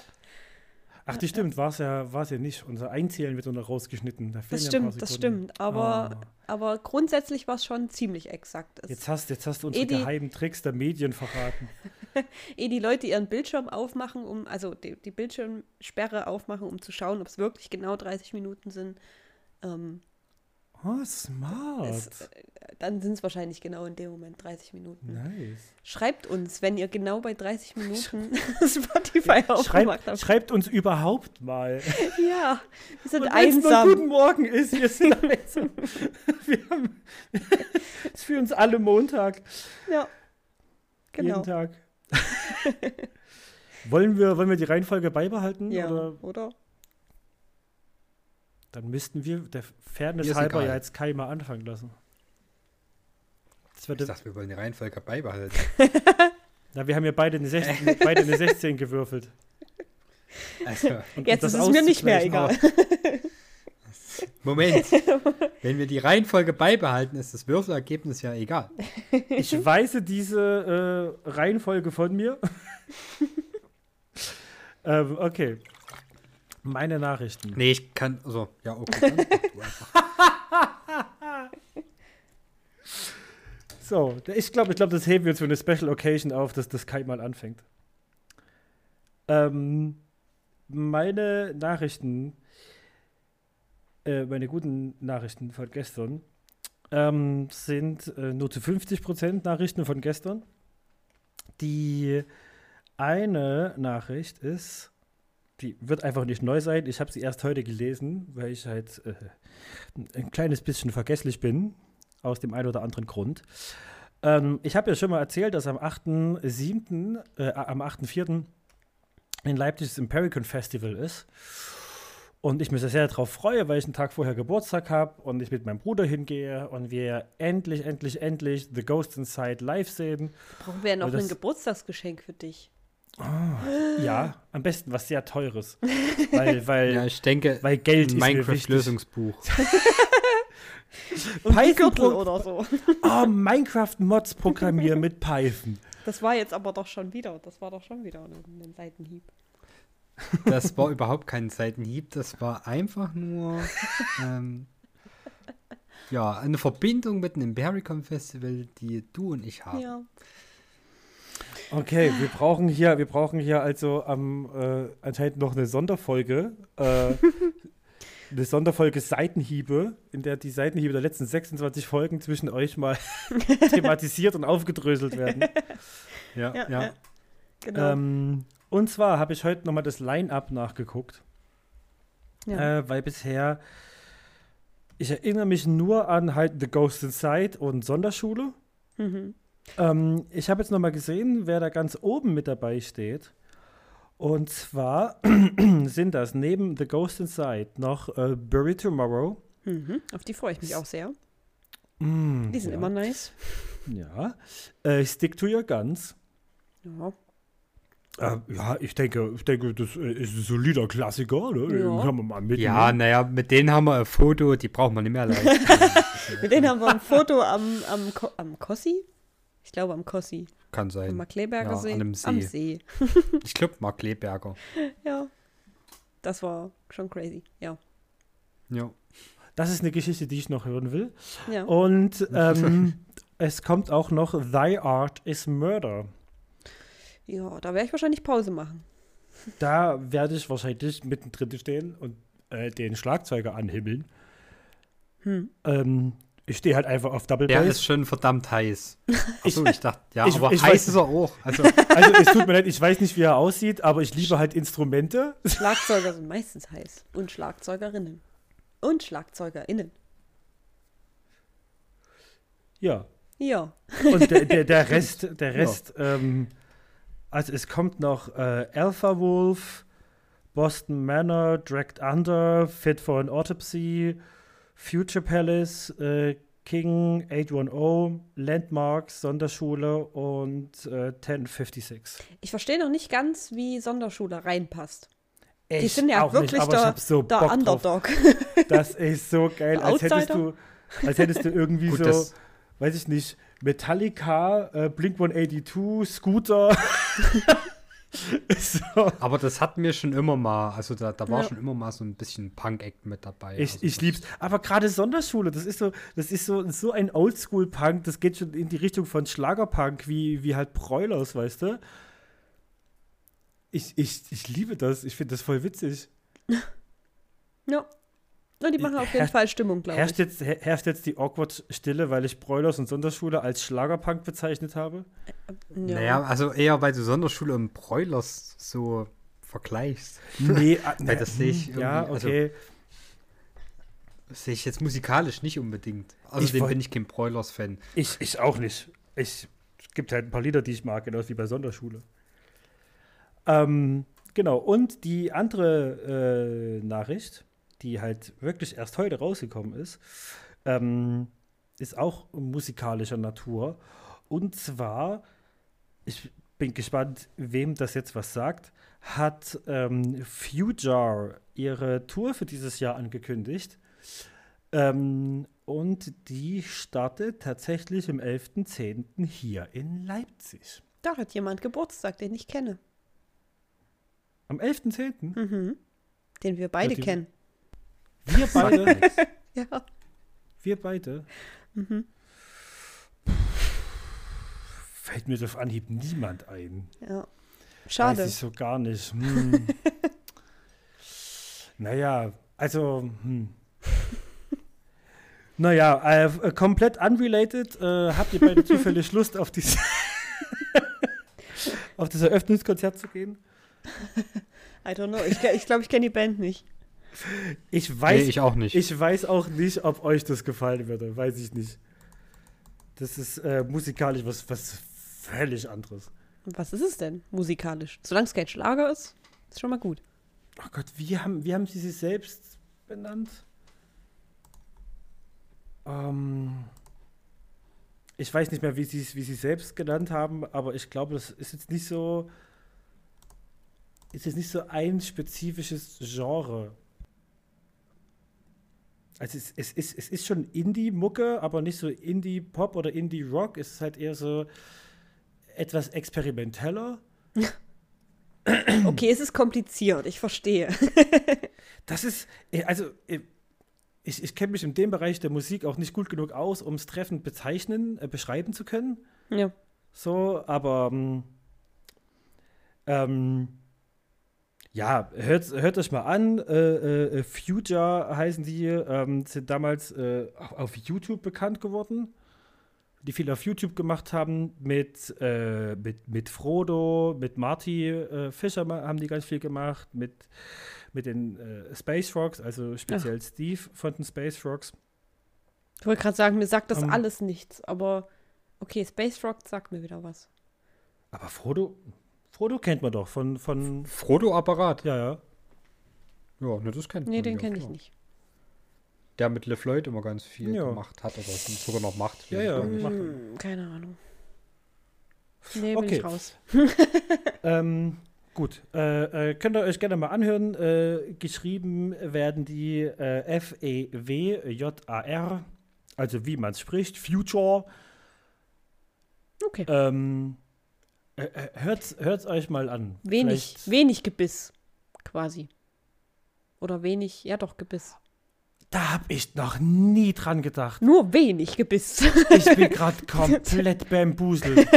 Ach, die stimmt, war es ja, war's ja nicht. Unser Einzählen wird noch rausgeschnitten. Da Das stimmt, das stimmt. Aber, Ah. aber grundsätzlich war es schon ziemlich exakt. Es, Jetzt hast, jetzt hast du unsere geheimen Tricks der Medien verraten. ehe die Leute ihren Bildschirm aufmachen, um, also die, die Bildschirmsperre aufmachen, um zu schauen, ob es wirklich genau 30 Minuten sind, ähm, Oh, smart. Es, äh, dann sind es wahrscheinlich genau in dem Moment 30 Minuten. nice. Schreibt uns, wenn ihr genau bei 30 Minuten Spotify aufgemacht Schreibt, habt. schreibt uns überhaupt mal. Ja, wir sind Und wenn's nur einsam. Guten Morgen ist, wir sind einsam. Wir haben, ist für uns alle Montag, Ja, genau. jeden Tag. wollen, wir, wollen wir die Reihenfolge beibehalten? Ja, Oder? oder? Dann müssten wir der Fairness halber egal. ja jetzt Kai mal anfangen lassen. Das wird, Ich dachte, wir wollen die Reihenfolge beibehalten. na, wir haben ja beide eine 16, beide eine 16 gewürfelt. Also, Und Jetzt ist es mir nicht mehr egal. Moment. Wenn wir die Reihenfolge beibehalten, ist das Würfelergebnis ja egal. Ich weise diese äh, Reihenfolge von mir. ähm, okay. Meine Nachrichten. Nee, ich kann. Also, ja, okay. So, ich glaube, ich glaube, das heben wir uns für eine Special Occasion auf, dass das Kai mal anfängt. Ähm, meine Nachrichten, äh, meine guten Nachrichten von gestern, ähm, sind äh, nur zu 50% Nachrichten von gestern. Die eine Nachricht ist, die wird einfach nicht neu sein. Ich habe sie erst heute gelesen, weil ich halt äh, ein kleines bisschen vergesslich bin, aus dem einen oder anderen Grund. Ähm, ich habe ja schon mal erzählt, dass am 8.7., äh, am 8.4. in Leipzig das Impericon Festival ist. Und ich mich sehr darauf freue, weil ich einen Tag vorher Geburtstag habe und ich mit meinem Bruder hingehe und wir endlich, endlich, endlich The Ghost Inside live sehen. Brauchen wir ja noch ein Geburtstagsgeschenk für dich. Ja, am besten was sehr teures. weil, weil, Ja, ich denke, weil Geld. Minecraft-Lösungsbuch. Python oder so. Oh, Minecraft-Mods programmieren mit Python. Das war jetzt aber doch schon wieder. Das war doch schon wieder ein, ein Seitenhieb. Das war überhaupt kein Seitenhieb, das war einfach nur ähm, ja, eine Verbindung mit einem Impericon Festival, die du und ich haben. Ja. Okay, wir brauchen hier, wir brauchen hier also am äh, anscheinend noch eine Sonderfolge. Äh, eine Sonderfolge Seitenhiebe, in der die Seitenhiebe der letzten 26 Folgen zwischen euch mal thematisiert und aufgedröselt werden. Ja, Ja, ja. Genau. Ähm, und zwar habe ich heute nochmal das Line-Up nachgeguckt, ja. äh, weil bisher, ich erinnere mich nur an halt The Ghost Inside und Sonderschule. mhm. Ähm, ich habe jetzt nochmal gesehen, wer da ganz oben mit dabei steht. Und zwar sind das neben The Ghost Inside noch äh, Bury Tomorrow. Mhm. Auf die freue ich mich auch sehr. Mm, Die sind ja. immer nice. Ja. Äh, Stick to Your Guns. Ja. Äh, ja, ich denke, ich denke, das äh, ist ein solider Klassiker. Ne? Den Ja. kann man mal mitnehmen. Ja, naja, mit denen haben wir ein Foto, die brauchen wir nicht mehr leisten. Mit denen haben wir ein Foto am, am, Ko am Kossi. Ich glaube am Kossi. Kann Am sein. Markleberger Ja, See. an einem See. Am See. Ich glaube, Mark Leberger. Ja. Das war schon crazy. Ja. Ja. Das ist eine Geschichte, die ich noch hören will. Ja. Und ähm, es kommt auch noch Thy Art is Murder. Ja, da werde ich wahrscheinlich Pause machen. Da werde ich wahrscheinlich mittendrin stehen und äh, den Schlagzeuger anhimmeln. Hm. Ähm, ich stehe halt einfach auf Double Der Bass. ist schon verdammt heiß. Achso, ich dachte, ja, ich- aber ich heiß weiß- ist er auch. Also, Also es tut mir leid, ich weiß nicht, wie er aussieht, aber ich liebe halt Instrumente. Schlagzeuger sind meistens heiß. Und Schlagzeugerinnen. Und SchlagzeugerInnen. Ja. Ja. Und der, der, der Rest, der Rest, ähm, also es kommt noch äh, Alpha Wolf, Boston Manor, Dragged Under, Fit for an Autopsy, Future Palace, äh, King 810, Landmarks, Sonderschule und äh, 1056. Ich verstehe noch nicht ganz, wie Sonderschule reinpasst. Die Ich sind ja auch nicht, wirklich ich der, hab so der. Underdog. Das ist so geil, als hättest du, als hättest du irgendwie Gut, so, weiß ich nicht, Metallica, äh, Blink 182, Scooter. so. aber das hatten wir schon immer mal. Also, da, da war Ja. schon immer mal so ein bisschen Punk-Act mit dabei. Ich, also, ich lieb's. Aber gerade Sonderschule, das ist so, das ist so, so ein Oldschool-Punk, das geht schon in die Richtung von Schlagerpunk, wie, wie halt Broilers, weißt du? Ich, ich, ich liebe das, ich finde das voll witzig. ja. Na, die machen auf jeden Herrscht- Fall Stimmung, glaube Herrscht ich. jetzt, her- herrscht jetzt die awkward Stille, weil ich Broilers und Sonderschule als Schlagerpunk bezeichnet habe? Ja. Naja, also eher weil du Sonderschule und Broilers so vergleichst. Nee, ah, Weil das sehe ich Ja, also- okay. Das sehe ich jetzt musikalisch nicht unbedingt. Außerdem wollt- bin ich kein Broilers-Fan. Ich, ich auch nicht. Ich, es gibt halt ein paar Lieder, die ich mag, genauso wie bei Sonderschule. Ähm, genau, und die andere äh, Nachricht, die halt wirklich erst heute rausgekommen ist, ähm, ist auch musikalischer Natur. Und zwar, ich bin gespannt, wem das jetzt was sagt, hat ähm, Future ihre Tour für dieses Jahr angekündigt. Ähm, und die startet tatsächlich im 11.10. hier in Leipzig. Da hat jemand Geburtstag, den ich kenne. Am 11.10. Mhm. Den wir beide Ja, die- kennen. Wir beide. Ja. wir beide. Mhm. Fällt mir auf Anhieb niemand ein. ja. Schade. Weiß ich so gar nicht. Hm. naja, also, hm. Naja, äh, komplett unrelated. Äh, habt ihr beide zufällig Lust, auf, dies auf das Eröffnungskonzert zu gehen? I don't know. Ich, ke- ich glaube, ich kenne die Band nicht. Ich weiß, nee, ich auch nicht. ich weiß auch nicht, ob euch das gefallen würde. Weiß ich nicht. Das ist äh, musikalisch was, was völlig anderes. Was ist es denn musikalisch? Solange es kein Schlager ist, ist schon mal gut. Oh Gott, wie haben, wie haben sie sich selbst benannt? Ähm, ich weiß nicht mehr, wie sie es wie sie selbst genannt haben, aber ich glaube, das ist jetzt nicht so. Ist jetzt nicht so ein spezifisches Genre. Also es, es, ist, es ist schon Indie-Mucke, aber nicht so Indie-Pop oder Indie-Rock. Es ist halt eher so etwas experimenteller. Okay, es ist kompliziert, ich verstehe. Das ist, äh, also, äh, ich, ich kenne mich in dem Bereich der Musik auch nicht gut genug aus, um es treffend bezeichnen, äh, beschreiben zu können. Ja. So, aber, ähm, ähm, ja, hört, hört euch mal an. Äh, äh, Future heißen die, ähm, sind damals äh, auf- YouTube bekannt geworden. Die viel auf YouTube gemacht haben mit, äh, mit, mit Frodo, mit Marty äh, Fischer haben die ganz viel gemacht, mit, mit den äh, Space Frogs, also speziell Steve von den Space Frogs. Ich wollte gerade sagen, mir sagt das Ähm. alles nichts, aber okay, Space Rock sagt mir wieder was. Aber Frodo, Frodo kennt man doch von, von Frodo-Apparat. ja, ja. Ja, ne, das kennt Nee, man den ja, kenne ich nicht. Der mit LeFloid immer ganz viel Ja. gemacht hat oder sogar noch macht. Ja, ja. gar nicht. Machen. Hm, keine Ahnung. Nee, bin Okay. ich raus. Ähm, gut, äh, äh, könnt ihr euch gerne mal anhören. Äh, geschrieben werden die äh, F-E-W-J-A-R, also wie man es spricht, Future. Okay. Ähm, äh, äh, hört's, hört's euch mal an. wenig, Vielleicht- wenig Gebiss, quasi. Oder wenig, ja doch, Gebiss. Da habe ich noch nie dran gedacht. Nur wenig Gebiss. Ich bin gerade komplett bambuselt.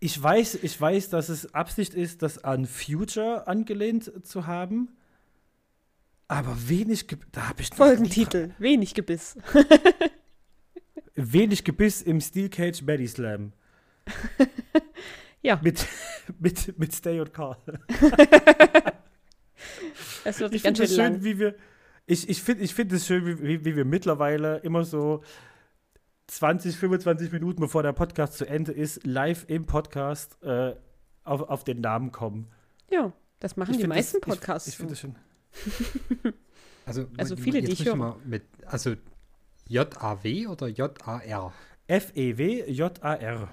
Ich weiß, ich weiß, dass es Absicht ist, das an Future angelehnt zu haben. Aber wenig, Ge da habe ich noch Folgentitel, wenig Gebiss. Wenig Gebiss im Steel Cage Maddie Slam. Ja, Mit, mit, mit Stay und Carl. es wird Ich ganz schön schön, lang. wie wir. Ich, ich finde ich find es schön, wie, wie, wie wir mittlerweile immer so 20, 25 Minuten bevor der Podcast zu Ende ist, live im Podcast äh, auf, auf den Namen kommen. Ja, das machen Ich die meisten das, ich- Podcasts. Ich, finde das schön. Also, Also man- viele, jetzt die ich höre. mal Mit, also J-A-W oder J-A-R? F-E-W-J-A-R.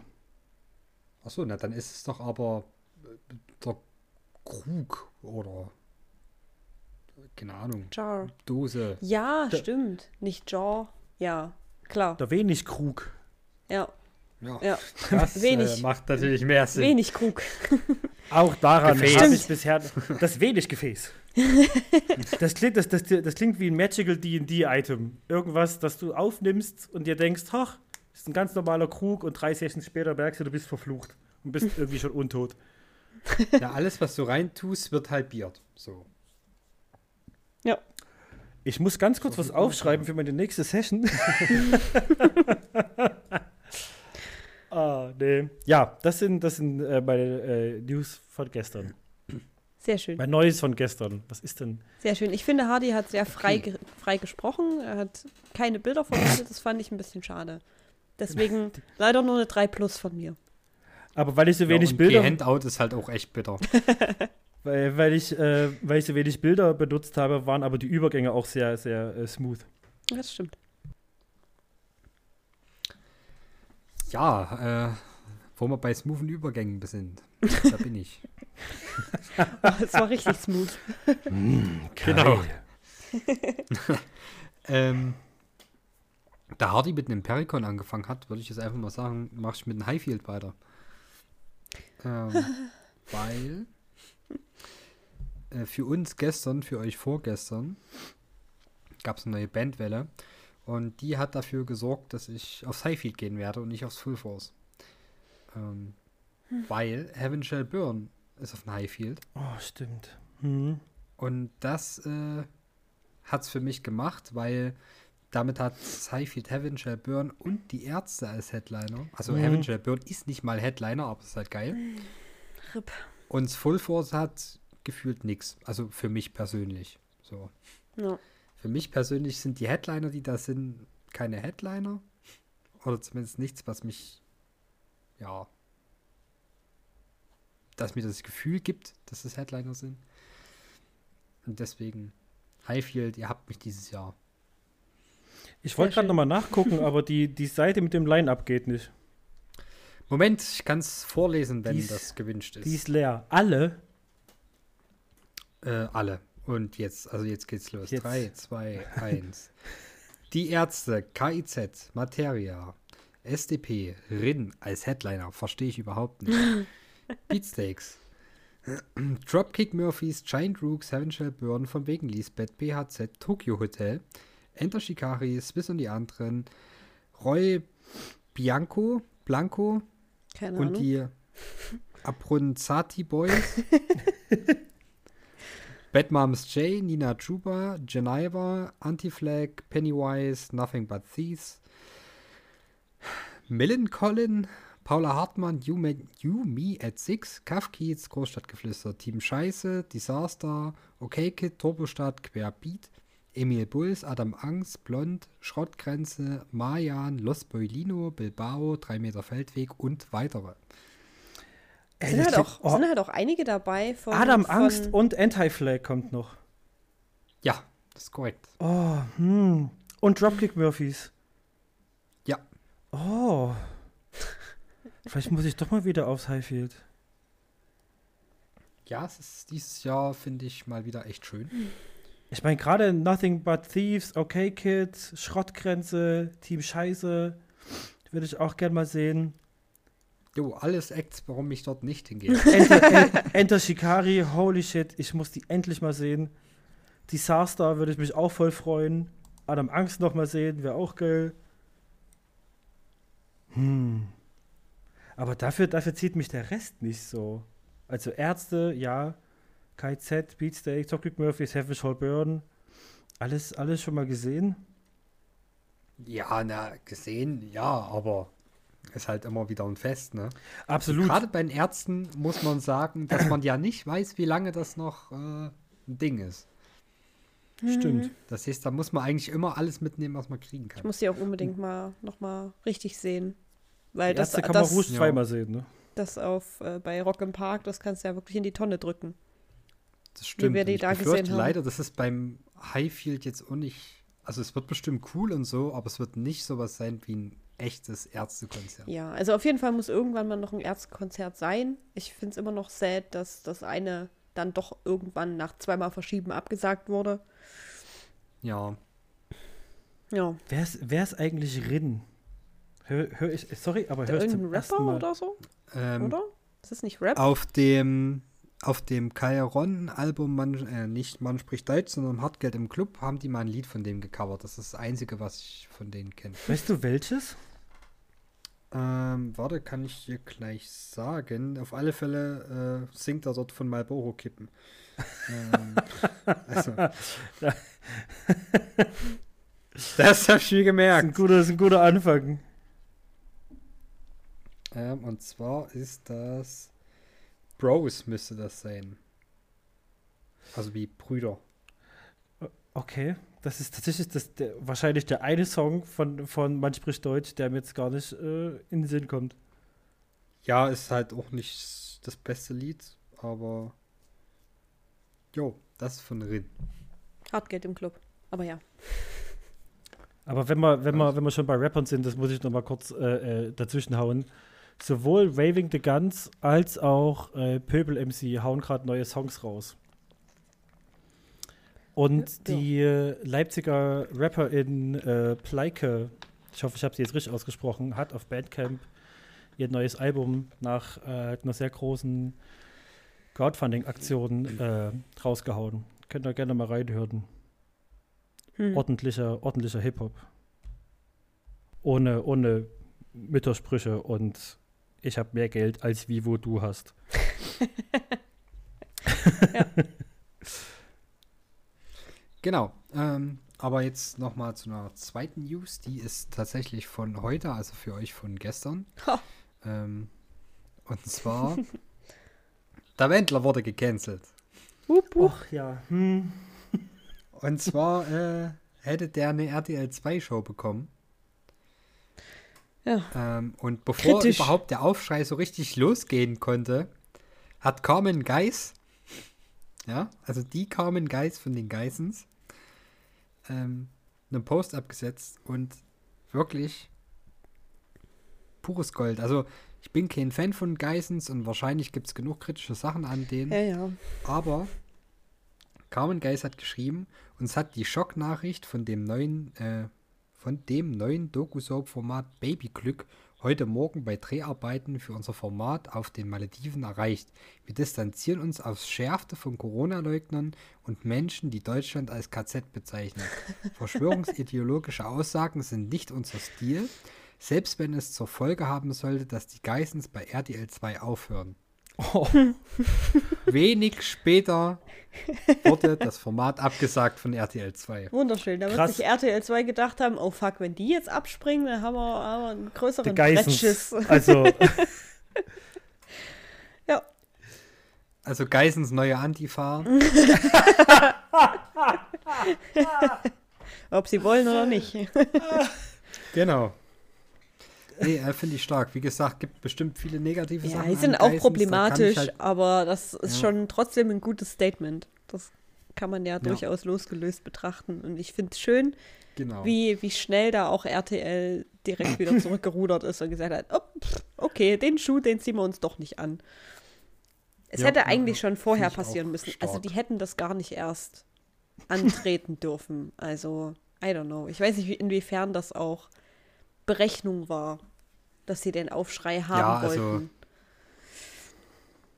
Achso, na dann ist es doch aber äh, der Krug oder keine Ahnung, Jar. Dose. Ja, Da- stimmt. Nicht Jaw. Ja, klar. Der wenig Krug. Ja, Ja, ja. das Wenig. Äh, macht natürlich mehr Sinn. Wenig Krug. Auch daran habe ich bisher das wenig Gefäß. Das klingt, das, das, das klingt wie ein Magical D&D-Item. Irgendwas, das du aufnimmst und dir denkst, ach, das ist ein ganz normaler Krug und drei Sessions später merkst du, du bist verflucht und bist irgendwie schon untot. Ja, alles, was du reintust, wird halbiert. So. Ja. Ich muss ganz kurz So was aufschreiben für meine nächste Session. ah, nee. Ja, das sind, das sind äh, meine äh, News von gestern. Sehr schön. Mein Neues von gestern. Was ist denn? Sehr schön. Ich finde, Hardy hat sehr frei, ge frei gesprochen. Er hat keine Bilder verwendet. Das fand ich ein bisschen schade. Deswegen leider nur eine 3 Plus von mir. Aber weil ich so wenig ja, und Bilder, Handout ist halt auch echt bitter. weil, weil, ich, äh, weil ich so wenig Bilder benutzt habe, waren aber die Übergänge auch sehr, sehr äh, smooth. Das stimmt. Ja, äh, wo wir bei smoothen Übergängen sind. Da bin ich. Das war richtig smooth. Genau. ähm, da Hardy mit einem Pericon angefangen hat, würde ich jetzt einfach mal sagen, mache ich mit einem Highfield weiter. Ähm, weil äh, für uns gestern, für euch vorgestern, gab es eine neue Bandwelle und die hat dafür gesorgt, dass ich aufs Highfield gehen werde und nicht aufs Full Force. Ähm, Weil Heaven Shall Burn ist auf dem Highfield Oh, stimmt. Hm. und das äh, hat es für mich gemacht, weil damit hat Highfield Heaven Shall Burn und die Ärzte als Headliner. Also Mhm. Heaven Shall Burn ist nicht mal Headliner, aber es ist halt geil. RIP. Und Full Force hat gefühlt nichts. Also für mich persönlich. So. Ja. Für mich persönlich sind die Headliner, die da sind, keine Headliner. Oder zumindest nichts, was mich, ja, dass mir das Gefühl gibt, dass es Headliner sind. Und deswegen, Highfield, ihr habt mich dieses Jahr. Ich wollte gerade nochmal nachgucken, aber die, die Seite mit dem Line-Up geht nicht. Moment, ich kann es vorlesen, wenn Die ist- das gewünscht ist. Die ist leer. Alle? Äh, alle. Und jetzt, also jetzt geht's los. Jetzt. 3, 2, 1. Die Ärzte, KIZ, Materia, SDP, RIN als Headliner, verstehe ich überhaupt nicht. Beatsteaks. Dropkick Murphys, Giant Rook, Seven Shell Burn von wegen Lisbeth, BHZ, Tokyo Hotel, Enter Shikari, Swiss und die anderen, Roy Bianco, Blanco Keine und Ahnung. die Abronzati Boys. Bad Moms J, Nina Chuba, Geneva, Anti-Flag, Pennywise, Nothing But Thieves, Millen Collin, Paula Hartmann, You, Me, you Me at Six, Kafkiez, Großstadtgeflüster, Team Scheiße, Disaster, Okay Kid, Turbostadt, Querbeat, Emil Bulls, Adam Angst, Blond, Schrottgrenze, Mayan, Los Boilino, Bilbao, 3 Meter Feldweg und weitere. Ey, sind, halt auch, oh, sind halt auch einige dabei von. Adam von, Angst und Anti-Flag kommt noch. Ja, das ist korrekt. Oh, hm. Und Dropkick Murphys. Ja. Oh. Vielleicht muss ich doch mal wieder aufs Highfield. Ja, es ist dieses Jahr, finde ich, mal wieder echt schön. Ich meine, gerade Nothing But Thieves, Okay Kids, Schrottgrenze, Team Scheiße, würde ich auch gern mal sehen. Jo, alles Acts, warum ich dort nicht hingehe. Enter, En- Enter Shikari, holy shit, ich muss die endlich mal sehen. Disaster würde ich mich auch voll freuen. Adam Angst noch mal sehen, wäre auch geil. Hm. Aber dafür, dafür zieht mich der Rest nicht so. Also Ärzte, ja. KZ, Beatsteak, Toxic Murphy, Savage Hall Burn. Alles, alles schon mal gesehen? ja, na, gesehen, ja, aber ist halt immer wieder ein Fest, ne? Absolut. Gerade bei den Ärzten muss man sagen, dass man ja nicht weiß, wie lange das noch äh, ein Ding ist. Stimmt. Das heißt, da muss man eigentlich immer alles mitnehmen, was man kriegen Ich kann. muss die auch unbedingt mal nochmal richtig sehen. Weil Die das, Ärzte kann man das, ruhig ja. zweimal sehen, ne? das auf äh, bei Rock im Park, das kannst du ja wirklich in die Tonne drücken. Das stimmt. wir die ich da gesehen haben. leider, das ist beim Highfield jetzt auch nicht. Also es wird bestimmt cool und so, aber es wird nicht sowas sein wie ein echtes Ärztekonzert. Ja, also auf jeden Fall muss irgendwann mal noch ein Ärztekonzert sein. Ich finde es immer noch sad, dass das eine dann doch irgendwann nach zweimal Verschieben abgesagt wurde. Ja. Ja, Wer ist, wer ist eigentlich Rin? Hör, hör ich, sorry, aber hör ich zum ersten Rapper Mal. oder so, Ähm, oder? Ist das nicht Rap? Auf dem auf dem Kairon-Album, man, äh, nicht Man spricht Deutsch, sondern Hartgeld im Club, haben die mal ein Lied von dem gecovert. Das ist das Einzige, was ich von denen kenne. Weißt du welches? Ähm, warte, kann ich dir gleich sagen. Auf alle Fälle äh, singt er dort von Marlboro Kippen. ähm, also, Das hab ich mir Das ist ein gemerkt. guter, das ist ein guter Anfang. Ähm, und zwar ist das Bros müsste das sein. Also wie Brüder. Okay, das ist tatsächlich das, der, wahrscheinlich der eine Song von, von Man spricht Deutsch, der mir jetzt gar nicht äh, in den Sinn kommt. Ja, ist halt auch nicht das beste Lied, aber jo, das ist von Rin. Hartgeld im Club. Aber ja. Aber wenn wir, wenn wir, wenn wir schon bei Rappern sind, das muss ich noch mal kurz äh, äh, dazwischen hauen. Sowohl Waving the Guns als auch äh, Pöbel MC hauen gerade neue Songs raus. Und die äh, Leipziger Rapperin äh, Pleike, ich hoffe, ich habe sie jetzt richtig ausgesprochen, hat auf Bandcamp ihr neues Album nach äh, einer sehr großen Crowdfunding-Aktion äh, rausgehauen. Könnt ihr gerne mal reinhören Hm. ordentlicher, ordentlicher Hip-Hop. Ohne, ohne Müttersprüche und ich habe mehr Geld als wie wo du hast. Genau. Ähm, aber jetzt noch mal zu einer zweiten News. Die ist tatsächlich von heute, also für euch von gestern. Ähm, und zwar, der Wendler wurde gecancelt. Hup, hup. Och ja. Hm. Und zwar äh, hätte der eine RTL 2 Show bekommen. Ja. Ähm, und bevor Kritisch. überhaupt der Aufschrei so richtig losgehen konnte, hat Carmen Geis, ja, also die Carmen Geis von den Geissens, ähm, einen Post abgesetzt und wirklich pures Gold. Also ich bin kein Fan von Geissens und wahrscheinlich gibt es genug kritische Sachen an denen. Ja, ja. Aber Carmen Geis hat geschrieben, uns hat die Schocknachricht von dem neuen, äh, von dem neuen Doku-Soap-Format Babyglück heute Morgen bei Dreharbeiten für unser Format auf den Malediven erreicht. Wir distanzieren uns aufs Schärfste von Corona-Leugnern und Menschen, die Deutschland als KZ bezeichnen. Verschwörungsideologische Aussagen sind nicht unser Stil, selbst wenn es zur Folge haben sollte, dass die Geissens bei RTL 2 aufhören. Oh, Wenig später wurde das Format abgesagt von RTL 2. Wunderschön. Da wird sich RTL 2 gedacht haben, oh fuck, wenn die jetzt abspringen, dann haben wir, haben wir einen größeren Geissens. Brettschiss. Also, Ja. Also Geissens neue Antifa. Ob sie wollen oder nicht. genau. Nee, äh, finde ich stark. Wie gesagt, gibt bestimmt viele negative Ja, Sachen. die an sind auch Geissens. Da problematisch, Halt, aber das ist Ja. schon trotzdem ein gutes Statement. Das kann man ja, durchaus losgelöst betrachten. Und ich finde es schön, genau. wie, wie schnell da auch RTL direkt wieder zurückgerudert ist und gesagt hat, oh, pff, okay, den Schuh, den ziehen wir uns doch nicht an. Es Ja, hätte ja, eigentlich ja. schon vorher passieren müssen. Also stark. die hätten das gar nicht erst antreten dürfen. Also, I don't know. Ich weiß nicht, wie- inwiefern das auch Berechnung war, dass sie den Aufschrei haben Ja, also wollten.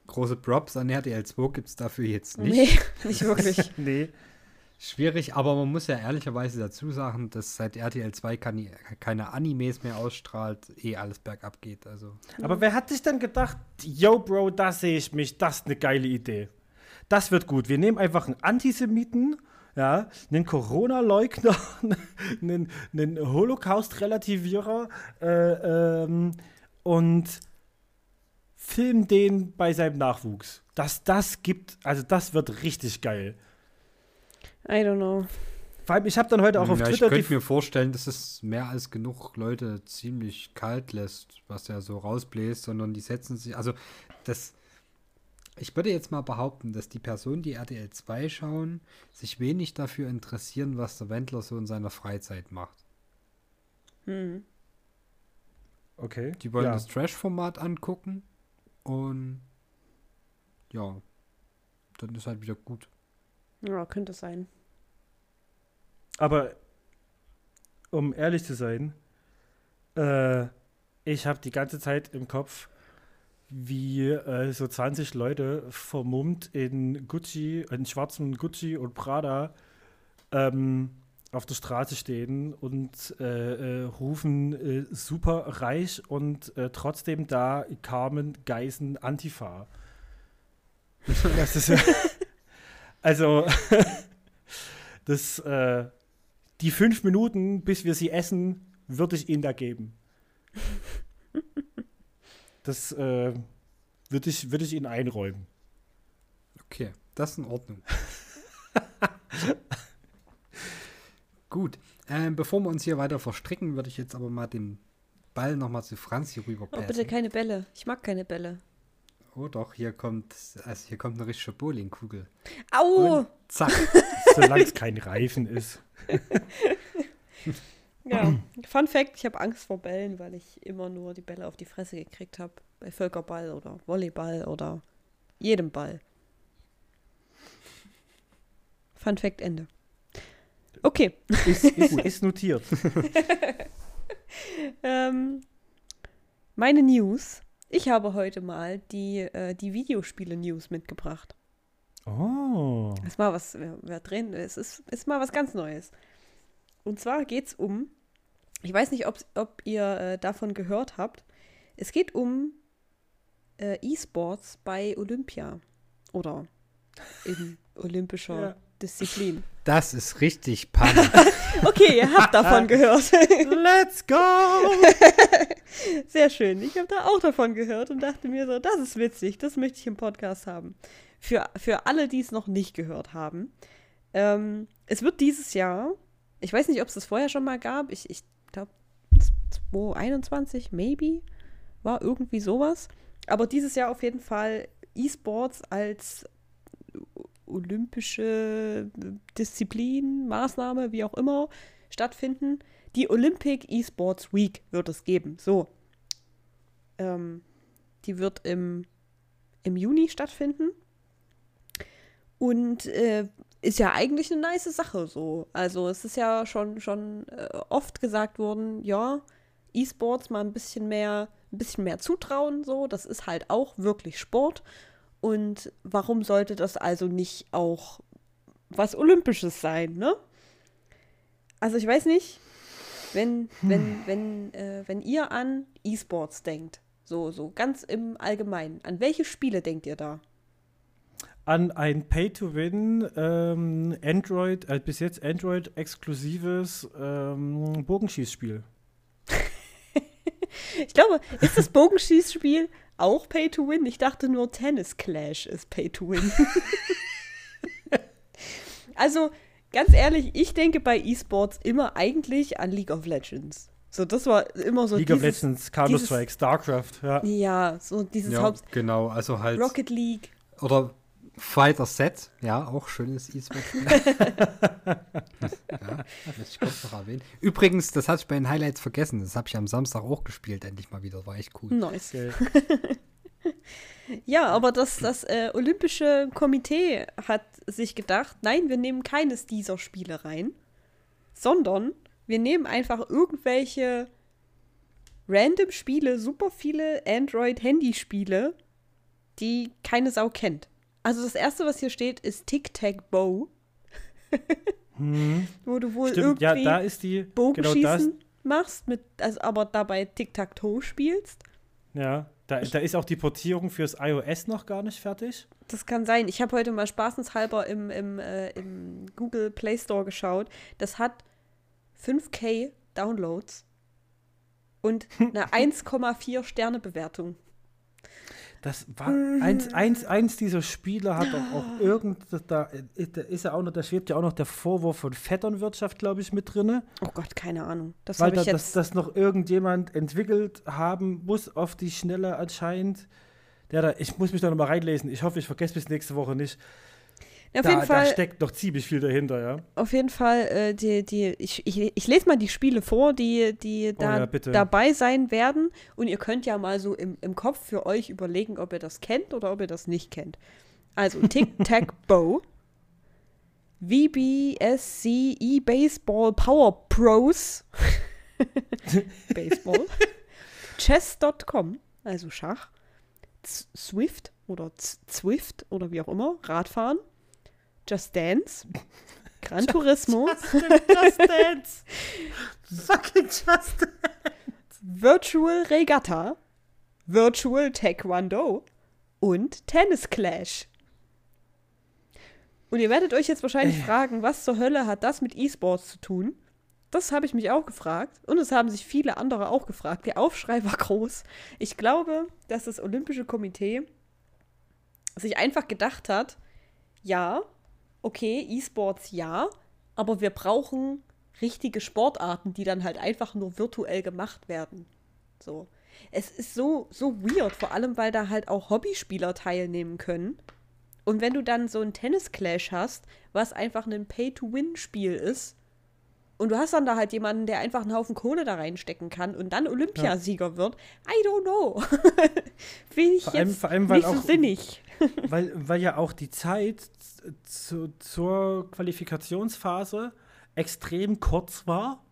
Große Props an RTL 2 gibt es dafür jetzt nicht. Nee, nicht wirklich. nee. Schwierig, aber man muss ja ehrlicherweise dazu sagen, dass seit RTL 2 keine, keine Animes mehr ausstrahlt, eh alles bergab geht. Also Aber wer hat sich denn gedacht, yo, Bro, da sehe ich mich, das ist eine geile Idee. Das wird gut. Wir nehmen einfach einen Antisemiten, ja, einen Corona-Leugner, einen, einen Holocaust-Relativierer äh, ähm, und filmen den bei seinem Nachwuchs. Dass das gibt, also das wird richtig geil. I don't know. Vor allem, ich habe dann heute auch auf ja, ich Twitter die könnte mir vorstellen, dass es mehr als genug Leute ziemlich kalt lässt, was er so rausbläst, sondern die setzen sich, also das, ich würde jetzt mal behaupten, dass die Personen, die RTL 2 schauen, sich wenig dafür interessieren, was der Wendler so in seiner Freizeit macht. Hm. Okay. Die wollen ja. das Trash-Format angucken und ja, dann ist halt wieder gut. Ja, könnte sein. Aber um ehrlich zu sein, äh, ich habe die ganze Zeit im Kopf, wie äh, so 20 Leute vermummt in Gucci, in schwarzem Gucci und Prada ähm, auf der Straße stehen und äh, äh, rufen äh, super reich und äh, trotzdem da Carmen Geisen Antifa. Das ist also das, äh, die fünf Minuten, bis wir sie essen, würde ich ihnen da geben. Das äh, würde ich, würd ich ihnen einräumen. Okay, das ist in Ordnung. Gut, ähm, bevor wir uns hier weiter verstricken, würde ich jetzt aber mal den Ball nochmal zu Franz hier rüber Oh, bitte keine Bälle. Ich mag keine Bälle. Oh doch, hier kommt, also hier kommt eine richtige Bowlingkugel. Au! Und zack. Solange es kein Reifen ist. Ja. Fun Fact: Ich habe Angst vor Bällen, weil ich immer nur die Bälle auf die Fresse gekriegt habe. Bei Völkerball oder Volleyball oder jedem Ball. Fun Fact: Ende. Okay. Ist, ist, ist notiert. Ähm, meine News. Ich habe heute mal die, äh, die Videospiele-News mitgebracht. Oh. Ist mal was, wir, wir drehen, es ist, ist mal was ganz Neues. Und zwar geht es um, ich weiß nicht, ob, ob ihr äh, davon gehört habt, es geht um äh, E-Sports bei Olympia oder in olympischer Ja. Disziplin. Das ist richtig Pan. Okay, ihr habt davon gehört. Let's go! Sehr schön. Ich habe da auch davon gehört und dachte mir so, das ist witzig, das möchte ich im Podcast haben. Für, für alle, die es noch nicht gehört haben. Ähm, es wird dieses Jahr, ich weiß nicht, ob es das vorher schon mal gab, ich, ich glaube 2021, maybe, war irgendwie sowas. Aber dieses Jahr auf jeden Fall E-Sports als olympische Disziplin, Maßnahme, wie auch immer, stattfinden. Die Olympic Esports Week wird es geben. So. Ähm, die wird im, im Juni stattfinden. Und äh, ist ja eigentlich eine nice Sache so. Also es ist ja schon, schon äh, oft gesagt worden, ja, E-Sports mal ein bisschen mehr, ein bisschen mehr zutrauen, so. Das ist halt auch wirklich Sport. Und warum sollte das also nicht auch was Olympisches sein, ne? Also ich weiß nicht, wenn, wenn, wenn, äh, wenn ihr an E-Sports denkt, so, so ganz im Allgemeinen, an welche Spiele denkt ihr da? An ein Pay-to-Win ähm, Android, äh, bis jetzt Android-exklusives ähm, Bogenschießspiel. Ich glaube, ist das Bogenschießspiel auch Pay to Win? Ich dachte nur Tennis Clash ist Pay to Win. also, ganz ehrlich, ich denke bei E-Sports immer eigentlich an League of Legends. So, das war immer so League of dieses, Legends, Counter-Strike, StarCraft, ja. Ja, so dieses ja, Haupt genau, also halt. Rocket League. Oder Fighter Set, ja, auch schönes E-Sport-Spiel. ja, möchte ich kurz noch erwähnen. Übrigens, das hatte ich bei den Highlights vergessen. Das habe ich am Samstag auch gespielt, endlich mal wieder. War echt cool. Nice. Geil. Ja, aber das, das äh, Olympische Komitee hat sich gedacht, nein, wir nehmen keines dieser Spiele rein, sondern wir nehmen einfach irgendwelche random Spiele, super viele Android-Handyspiele, die keine Sau kennt. Also das erste, was hier steht, ist Tic-Tac-Bow. Wo du wohl Hm. Stimmt, ja, irgendwie ist die. Bogenschießen Genau, da ist, machst, mit, also aber dabei Tic-Tac-Toe spielst. ja, da, da ist auch die Portierung fürs iOS noch gar nicht fertig. Das kann sein. Ich habe heute mal spaßenshalber im, im, äh, im Google Play Store geschaut. Das hat 5K Downloads und eine 1,4 Sterne Bewertung. Das war eins, eins, eins dieser Spiele hat doch auch irgend, da, da ist ja auch noch, da schwebt ja auch noch der Vorwurf von Vetternwirtschaft, glaube ich, mit drinne. Oh Gott, keine Ahnung. Das Weil habe da, ich das, jetzt. das noch irgendjemand entwickelt haben muss auf die Schnelle anscheinend. Ja, da, ich muss mich da nochmal reinlesen. Ich hoffe, ich vergesse bis nächste Woche nicht. Auf, da, jeden da Fall, steckt noch ziemlich viel dahinter, ja. auf jeden Fall, äh, die, die, ich, ich, ich lese mal die Spiele vor, die, die Oh da ja, bitte. dabei sein werden. Und ihr könnt ja mal so im, im Kopf für euch überlegen, ob ihr das kennt oder ob ihr das nicht kennt. Also Tic-Tac-Bow. VBSC E-Baseball Power Pros. Baseball. Chess.com, also Schach. Swift oder Zwift oder wie auch immer. Radfahren. Just Dance. Gran Turismo. Just Dance. Fucking Just Dance. Virtual Regatta. Virtual Taekwondo. Und Tennis Clash. Und ihr werdet euch jetzt wahrscheinlich fragen, was zur Hölle hat das mit E-Sports zu tun? Das habe ich mich auch gefragt. Und es haben sich viele andere auch gefragt. Der Aufschrei war groß. Ich glaube, dass das Olympische Komitee sich einfach gedacht hat, ja, okay, E-Sports ja, aber wir brauchen richtige Sportarten, die dann halt einfach nur virtuell gemacht werden. So. Es ist so, so weird, vor allem, weil da halt auch Hobbyspieler teilnehmen können. Und wenn du dann so ein Tennis-Clash hast, was einfach ein Pay-to-Win-Spiel ist, und du hast dann da halt jemanden, der einfach einen Haufen Kohle da reinstecken kann und dann Olympiasieger wird, I don't know. Finde ich Vor allem- jetzt vor allem, weil nicht so auch- sinnig. Weil, weil ja auch die Zeit zu, zur Qualifikationsphase extrem kurz war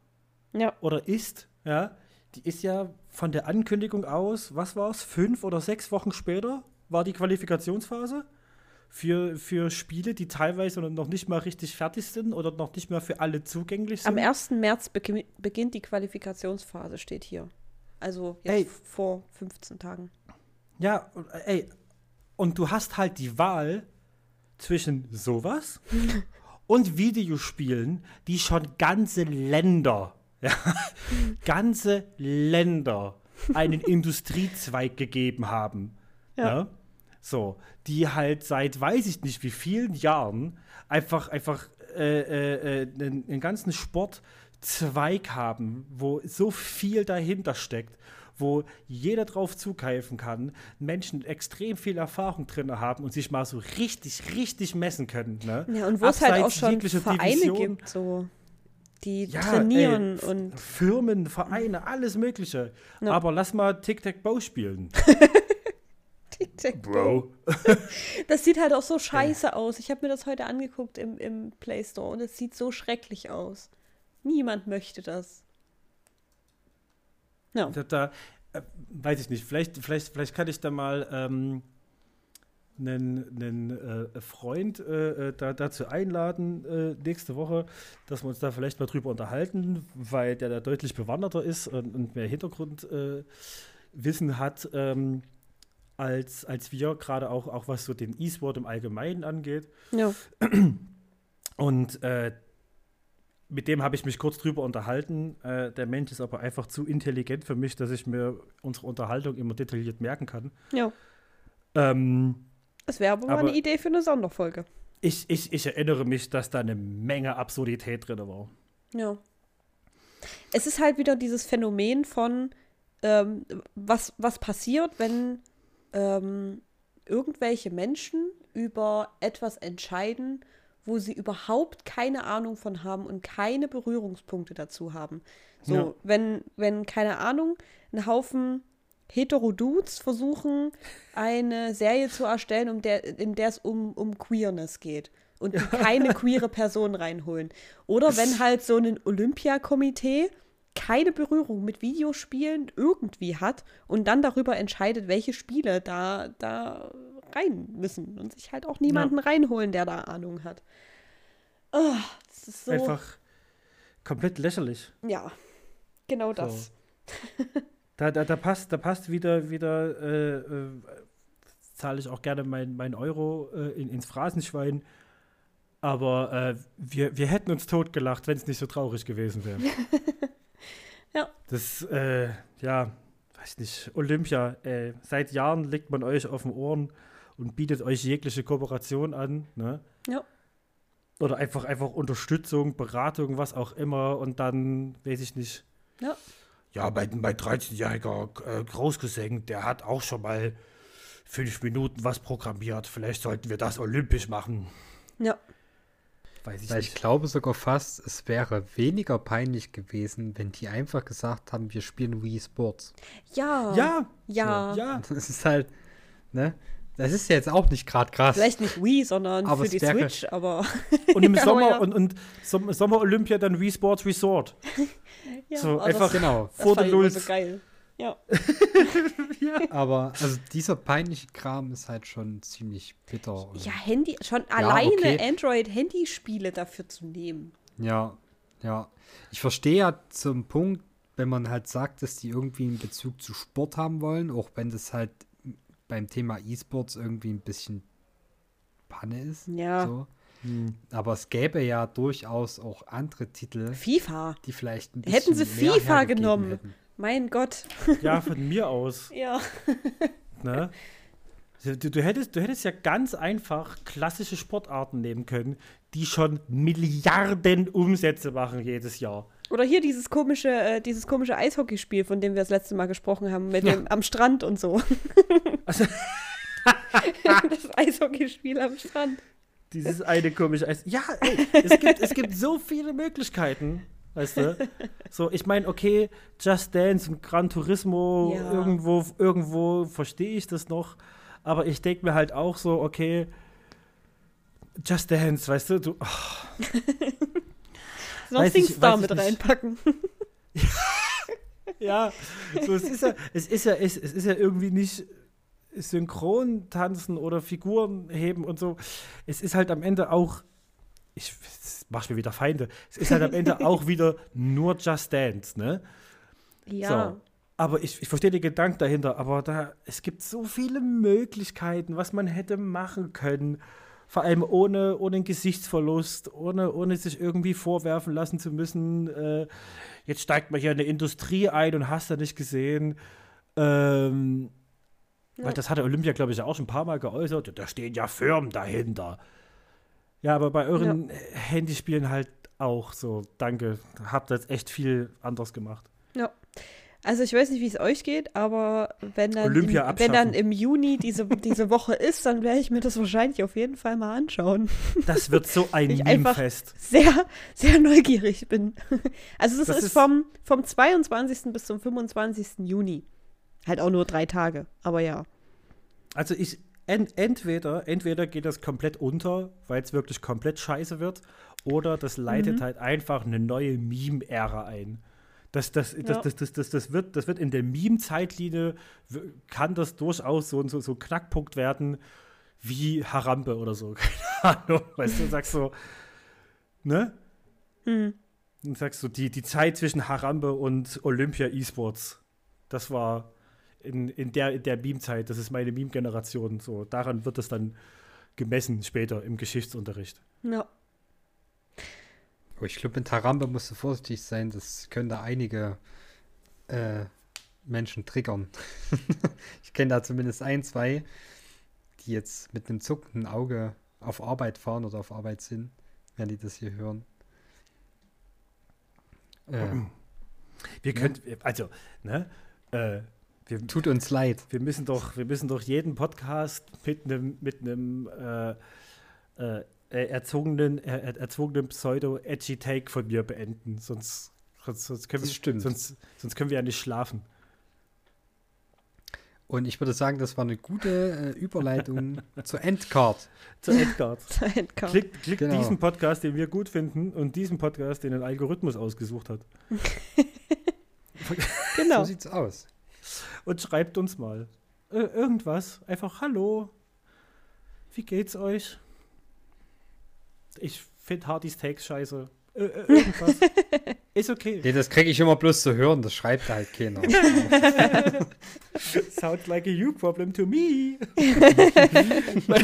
Ja, oder ist, ja. Die ist ja von der Ankündigung aus, was war es, fünf oder sechs Wochen später war die Qualifikationsphase für, für Spiele, die teilweise noch nicht mal richtig fertig sind oder noch nicht mal für alle zugänglich sind. am 1. März begin beginnt die Qualifikationsphase, steht hier. Also jetzt Ey. vor 15 Tagen. Ja, ey, und du hast halt die Wahl zwischen sowas und Videospielen, die schon ganze Länder, ja, ganze Länder einen Industriezweig gegeben haben. Ja. Ja. So, die halt seit weiß ich nicht wie vielen Jahren einfach, einfach äh, äh, äh, einen, einen ganzen Sportzweig haben, wo so viel dahinter steckt, wo jeder drauf zugreifen kann, Menschen extrem viel Erfahrung drin haben und sich mal so richtig, richtig messen können. Ne? Ja, und wo es halt auch schon Vereine Division. gibt, so, die Ja, trainieren ey, und Firmen, Vereine, alles Mögliche. Ja. Aber lass mal Tic-Tac-Bow spielen. Bro. Das sieht halt auch so scheiße aus. Ich habe mir das heute angeguckt im, im Play Store und es sieht so schrecklich aus. Niemand möchte das. Ja. Da, da äh, weiß ich nicht, vielleicht, vielleicht, vielleicht kann ich da mal ähm, einen, einen äh, Freund äh, äh, da, dazu einladen äh, nächste Woche, dass wir uns da vielleicht mal drüber unterhalten, weil der da deutlich bewanderter ist und, und mehr Hintergrundwissen äh, hat ähm, als, als wir, gerade auch, auch was so den E-Sport im Allgemeinen angeht. ja. Und äh, mit dem habe ich mich kurz drüber unterhalten. Äh, der Mensch ist aber einfach zu intelligent für mich, dass ich mir unsere Unterhaltung immer detailliert merken kann. Ja. Ähm, Es wäre aber, mal Aber- eine Idee für eine Sonderfolge. ich, ich, ich erinnere mich, dass da eine Menge Absurdität drin war. Ja. Es ist halt wieder dieses Phänomen von, ähm, was, was passiert, wenn ähm, irgendwelche Menschen über etwas entscheiden, wo sie überhaupt keine Ahnung von haben und keine Berührungspunkte dazu haben. So, Ja. wenn, wenn, keine Ahnung, ein Haufen Heterodudes versuchen, eine Serie zu erstellen, um der, in der es um, um Queerness geht und die keine queere Person reinholen. Oder wenn halt so ein Olympiakomitee keine Berührung mit Videospielen irgendwie hat und dann darüber entscheidet, welche Spiele da, da rein müssen und sich halt auch niemanden reinholen, der da Ahnung hat. Oh, das ist so. Einfach komplett lächerlich. Ja, genau das. Da, da, da, passt, da passt wieder, wieder äh, äh, zahle ich auch gerne mein, mein Euro äh, in, ins Phrasenschwein. Aber äh, wir, wir hätten uns totgelacht, wenn es nicht so traurig gewesen wäre. Ja. Das, äh, ja, weiß nicht, Olympia, ey, seit Jahren legt man euch auf den Ohren und bietet euch jegliche Kooperation an, ne? Ja. Oder einfach, einfach Unterstützung, Beratung, was auch immer und dann, weiß ich nicht, Ja, mein, mein 13-jähriger äh, Großcousin, der hat auch schon mal fünf Minuten was programmiert. Vielleicht sollten wir das olympisch machen. Ja. weiß ich Weil ich nicht. glaube sogar fast, es wäre weniger peinlich gewesen, wenn die einfach gesagt haben, wir spielen Wii Sports. Ja. Ja, Ja. ja. Das ist halt, ne? Das ist ja jetzt auch nicht gerade krass. Vielleicht nicht Wii, sondern Aber für die Switch, aber. Und im Ja, Sommer ja. und, und Som Sommer Olympia dann Wii Sports Resort. Ja, So, oh, einfach das, Genau. das vor immer Lulz. so geil. Ja. Aber also dieser peinliche Kram ist halt schon ziemlich bitter. Ja, Handy, schon alleine okay. Android-Handyspiele dafür zu nehmen. Ja, ja. Ich verstehe ja zum Punkt, wenn man halt sagt, dass die irgendwie einen Bezug zu Sport haben wollen, auch wenn das halt beim Thema E-Sports irgendwie ein bisschen Panne ist. Ja. So. Aber es gäbe ja durchaus auch andere Titel, FIFA. die vielleicht ein bisschen Hätten sie mehr FIFA genommen. hätten. Mein Gott. Ja, von mir aus. Ja. Ne? Du, du, hättest, du hättest ja ganz einfach klassische Sportarten nehmen können, die schon Milliarden Umsätze machen jedes Jahr. Oder hier dieses komische, äh, dieses komische Eishockeyspiel, von dem wir das letzte Mal gesprochen haben, mit Ja. dem am Strand und so. Also, das Eishockeyspiel am Strand. dieses eine komische Eis. Ja, ey, es, gibt, es gibt so viele Möglichkeiten. Weißt du? So, ich meine, okay, Just Dance und Gran Turismo, Ja. irgendwo, irgendwo verstehe ich das noch. Aber ich denke mir halt auch so, okay, Just Dance, weißt du, du ach, Weiß ich mit reinpacken. Ja, so, es, ist ja, es, ist ja, es, es ist ja irgendwie nicht synchron tanzen oder Figuren heben und so. Es ist halt am Ende auch, ich das macht mir wieder Feinde, es ist halt am Ende auch wieder nur Just Dance, ne? Ja. So. Aber ich, ich verstehe den Gedanken dahinter, aber da, es gibt so viele Möglichkeiten, was man hätte machen können. Vor allem ohne, ohne einen Gesichtsverlust, ohne, ohne sich irgendwie vorwerfen lassen zu müssen, äh, jetzt steigt man hier in eine Industrie ein und hast da nicht gesehen. Ähm, Ja. Weil das hat der Olympia, glaube ich, ja auch schon ein paar Mal geäußert. Da stehen ja Firmen dahinter. Ja, aber bei euren Handyspielen halt auch so. Danke. Habt jetzt echt viel anders gemacht. Also ich weiß nicht, wie es euch geht, aber wenn dann, im, wenn dann im Juni diese, diese Woche ist, dann werde ich mir das wahrscheinlich auf jeden Fall mal anschauen. Das wird so ein Ich einfach- Meme-Fest. Sehr, sehr neugierig bin. Also das, Das ist, ist- vom, vom 22. bis zum 25. Juni. Halt auch nur drei Tage, aber ja. Also ich, en, entweder, entweder geht das komplett unter, weil es wirklich komplett scheiße wird, oder das leitet Mhm. halt einfach eine neue Meme-Ära ein. Das, das, das, Ja. das, das, das, das, wird, das wird in der Meme-Zeitlinie, kann das durchaus so, so, so ein Knackpunkt werden, wie Harambe oder so. Keine Ahnung. Weißt du, sagst so, ne? Hm. Und sagst du, die, die Zeit zwischen Harambe und Olympia E-Sports, das war in, in der, in der Meme-Zeit, das ist meine Meme-Generation. So, daran wird es dann gemessen später im Geschichtsunterricht. Ja. Aber ich glaube, mit Harambe musst du vorsichtig sein, das könnte einige äh, Menschen triggern. ich kenne da zumindest ein, zwei, die jetzt mit einem zuckenden Auge auf Arbeit fahren oder auf Arbeit sind, wenn die das hier hören. Äh, Wir Ja. können, also, ne? Äh, wir, tut uns leid. wir müssen doch, wir müssen doch jeden Podcast mit einem, mit einem äh, äh, äh, erzwungenen, äh, er- erzwungenen Pseudo-Edgy-Take von mir beenden. Sonst, sonst, sonst, können wir, stimmt. Sonst, sonst können wir ja nicht schlafen. Und ich würde sagen, das war eine gute äh, Überleitung zur Endcard. Zu Edgard. Sein Kampf. Klickt, klickt Genau. diesen Podcast, den wir gut finden, und diesen Podcast, den ein Algorithmus ausgesucht hat. Genau. So sieht's aus. Und schreibt uns mal äh, irgendwas. Einfach Hallo. Wie geht's euch? Ich finde Hardys Takes scheiße. Äh, äh, irgendwas. Ist okay. Nee, das kriege ich immer bloß zu hören, das schreibt halt keiner. Sounds like a you problem to me.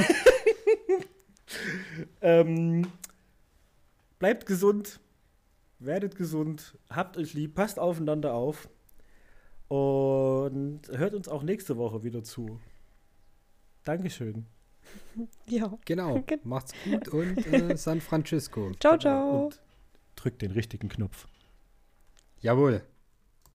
ähm, bleibt gesund. Werdet gesund. Habt euch lieb. Passt aufeinander auf. Und hört uns auch nächste Woche wieder zu. Dankeschön. Ja. genau. Macht's gut und äh, San Francisco. Ciao, ciao. Und drückt den richtigen Knopf. Jawohl.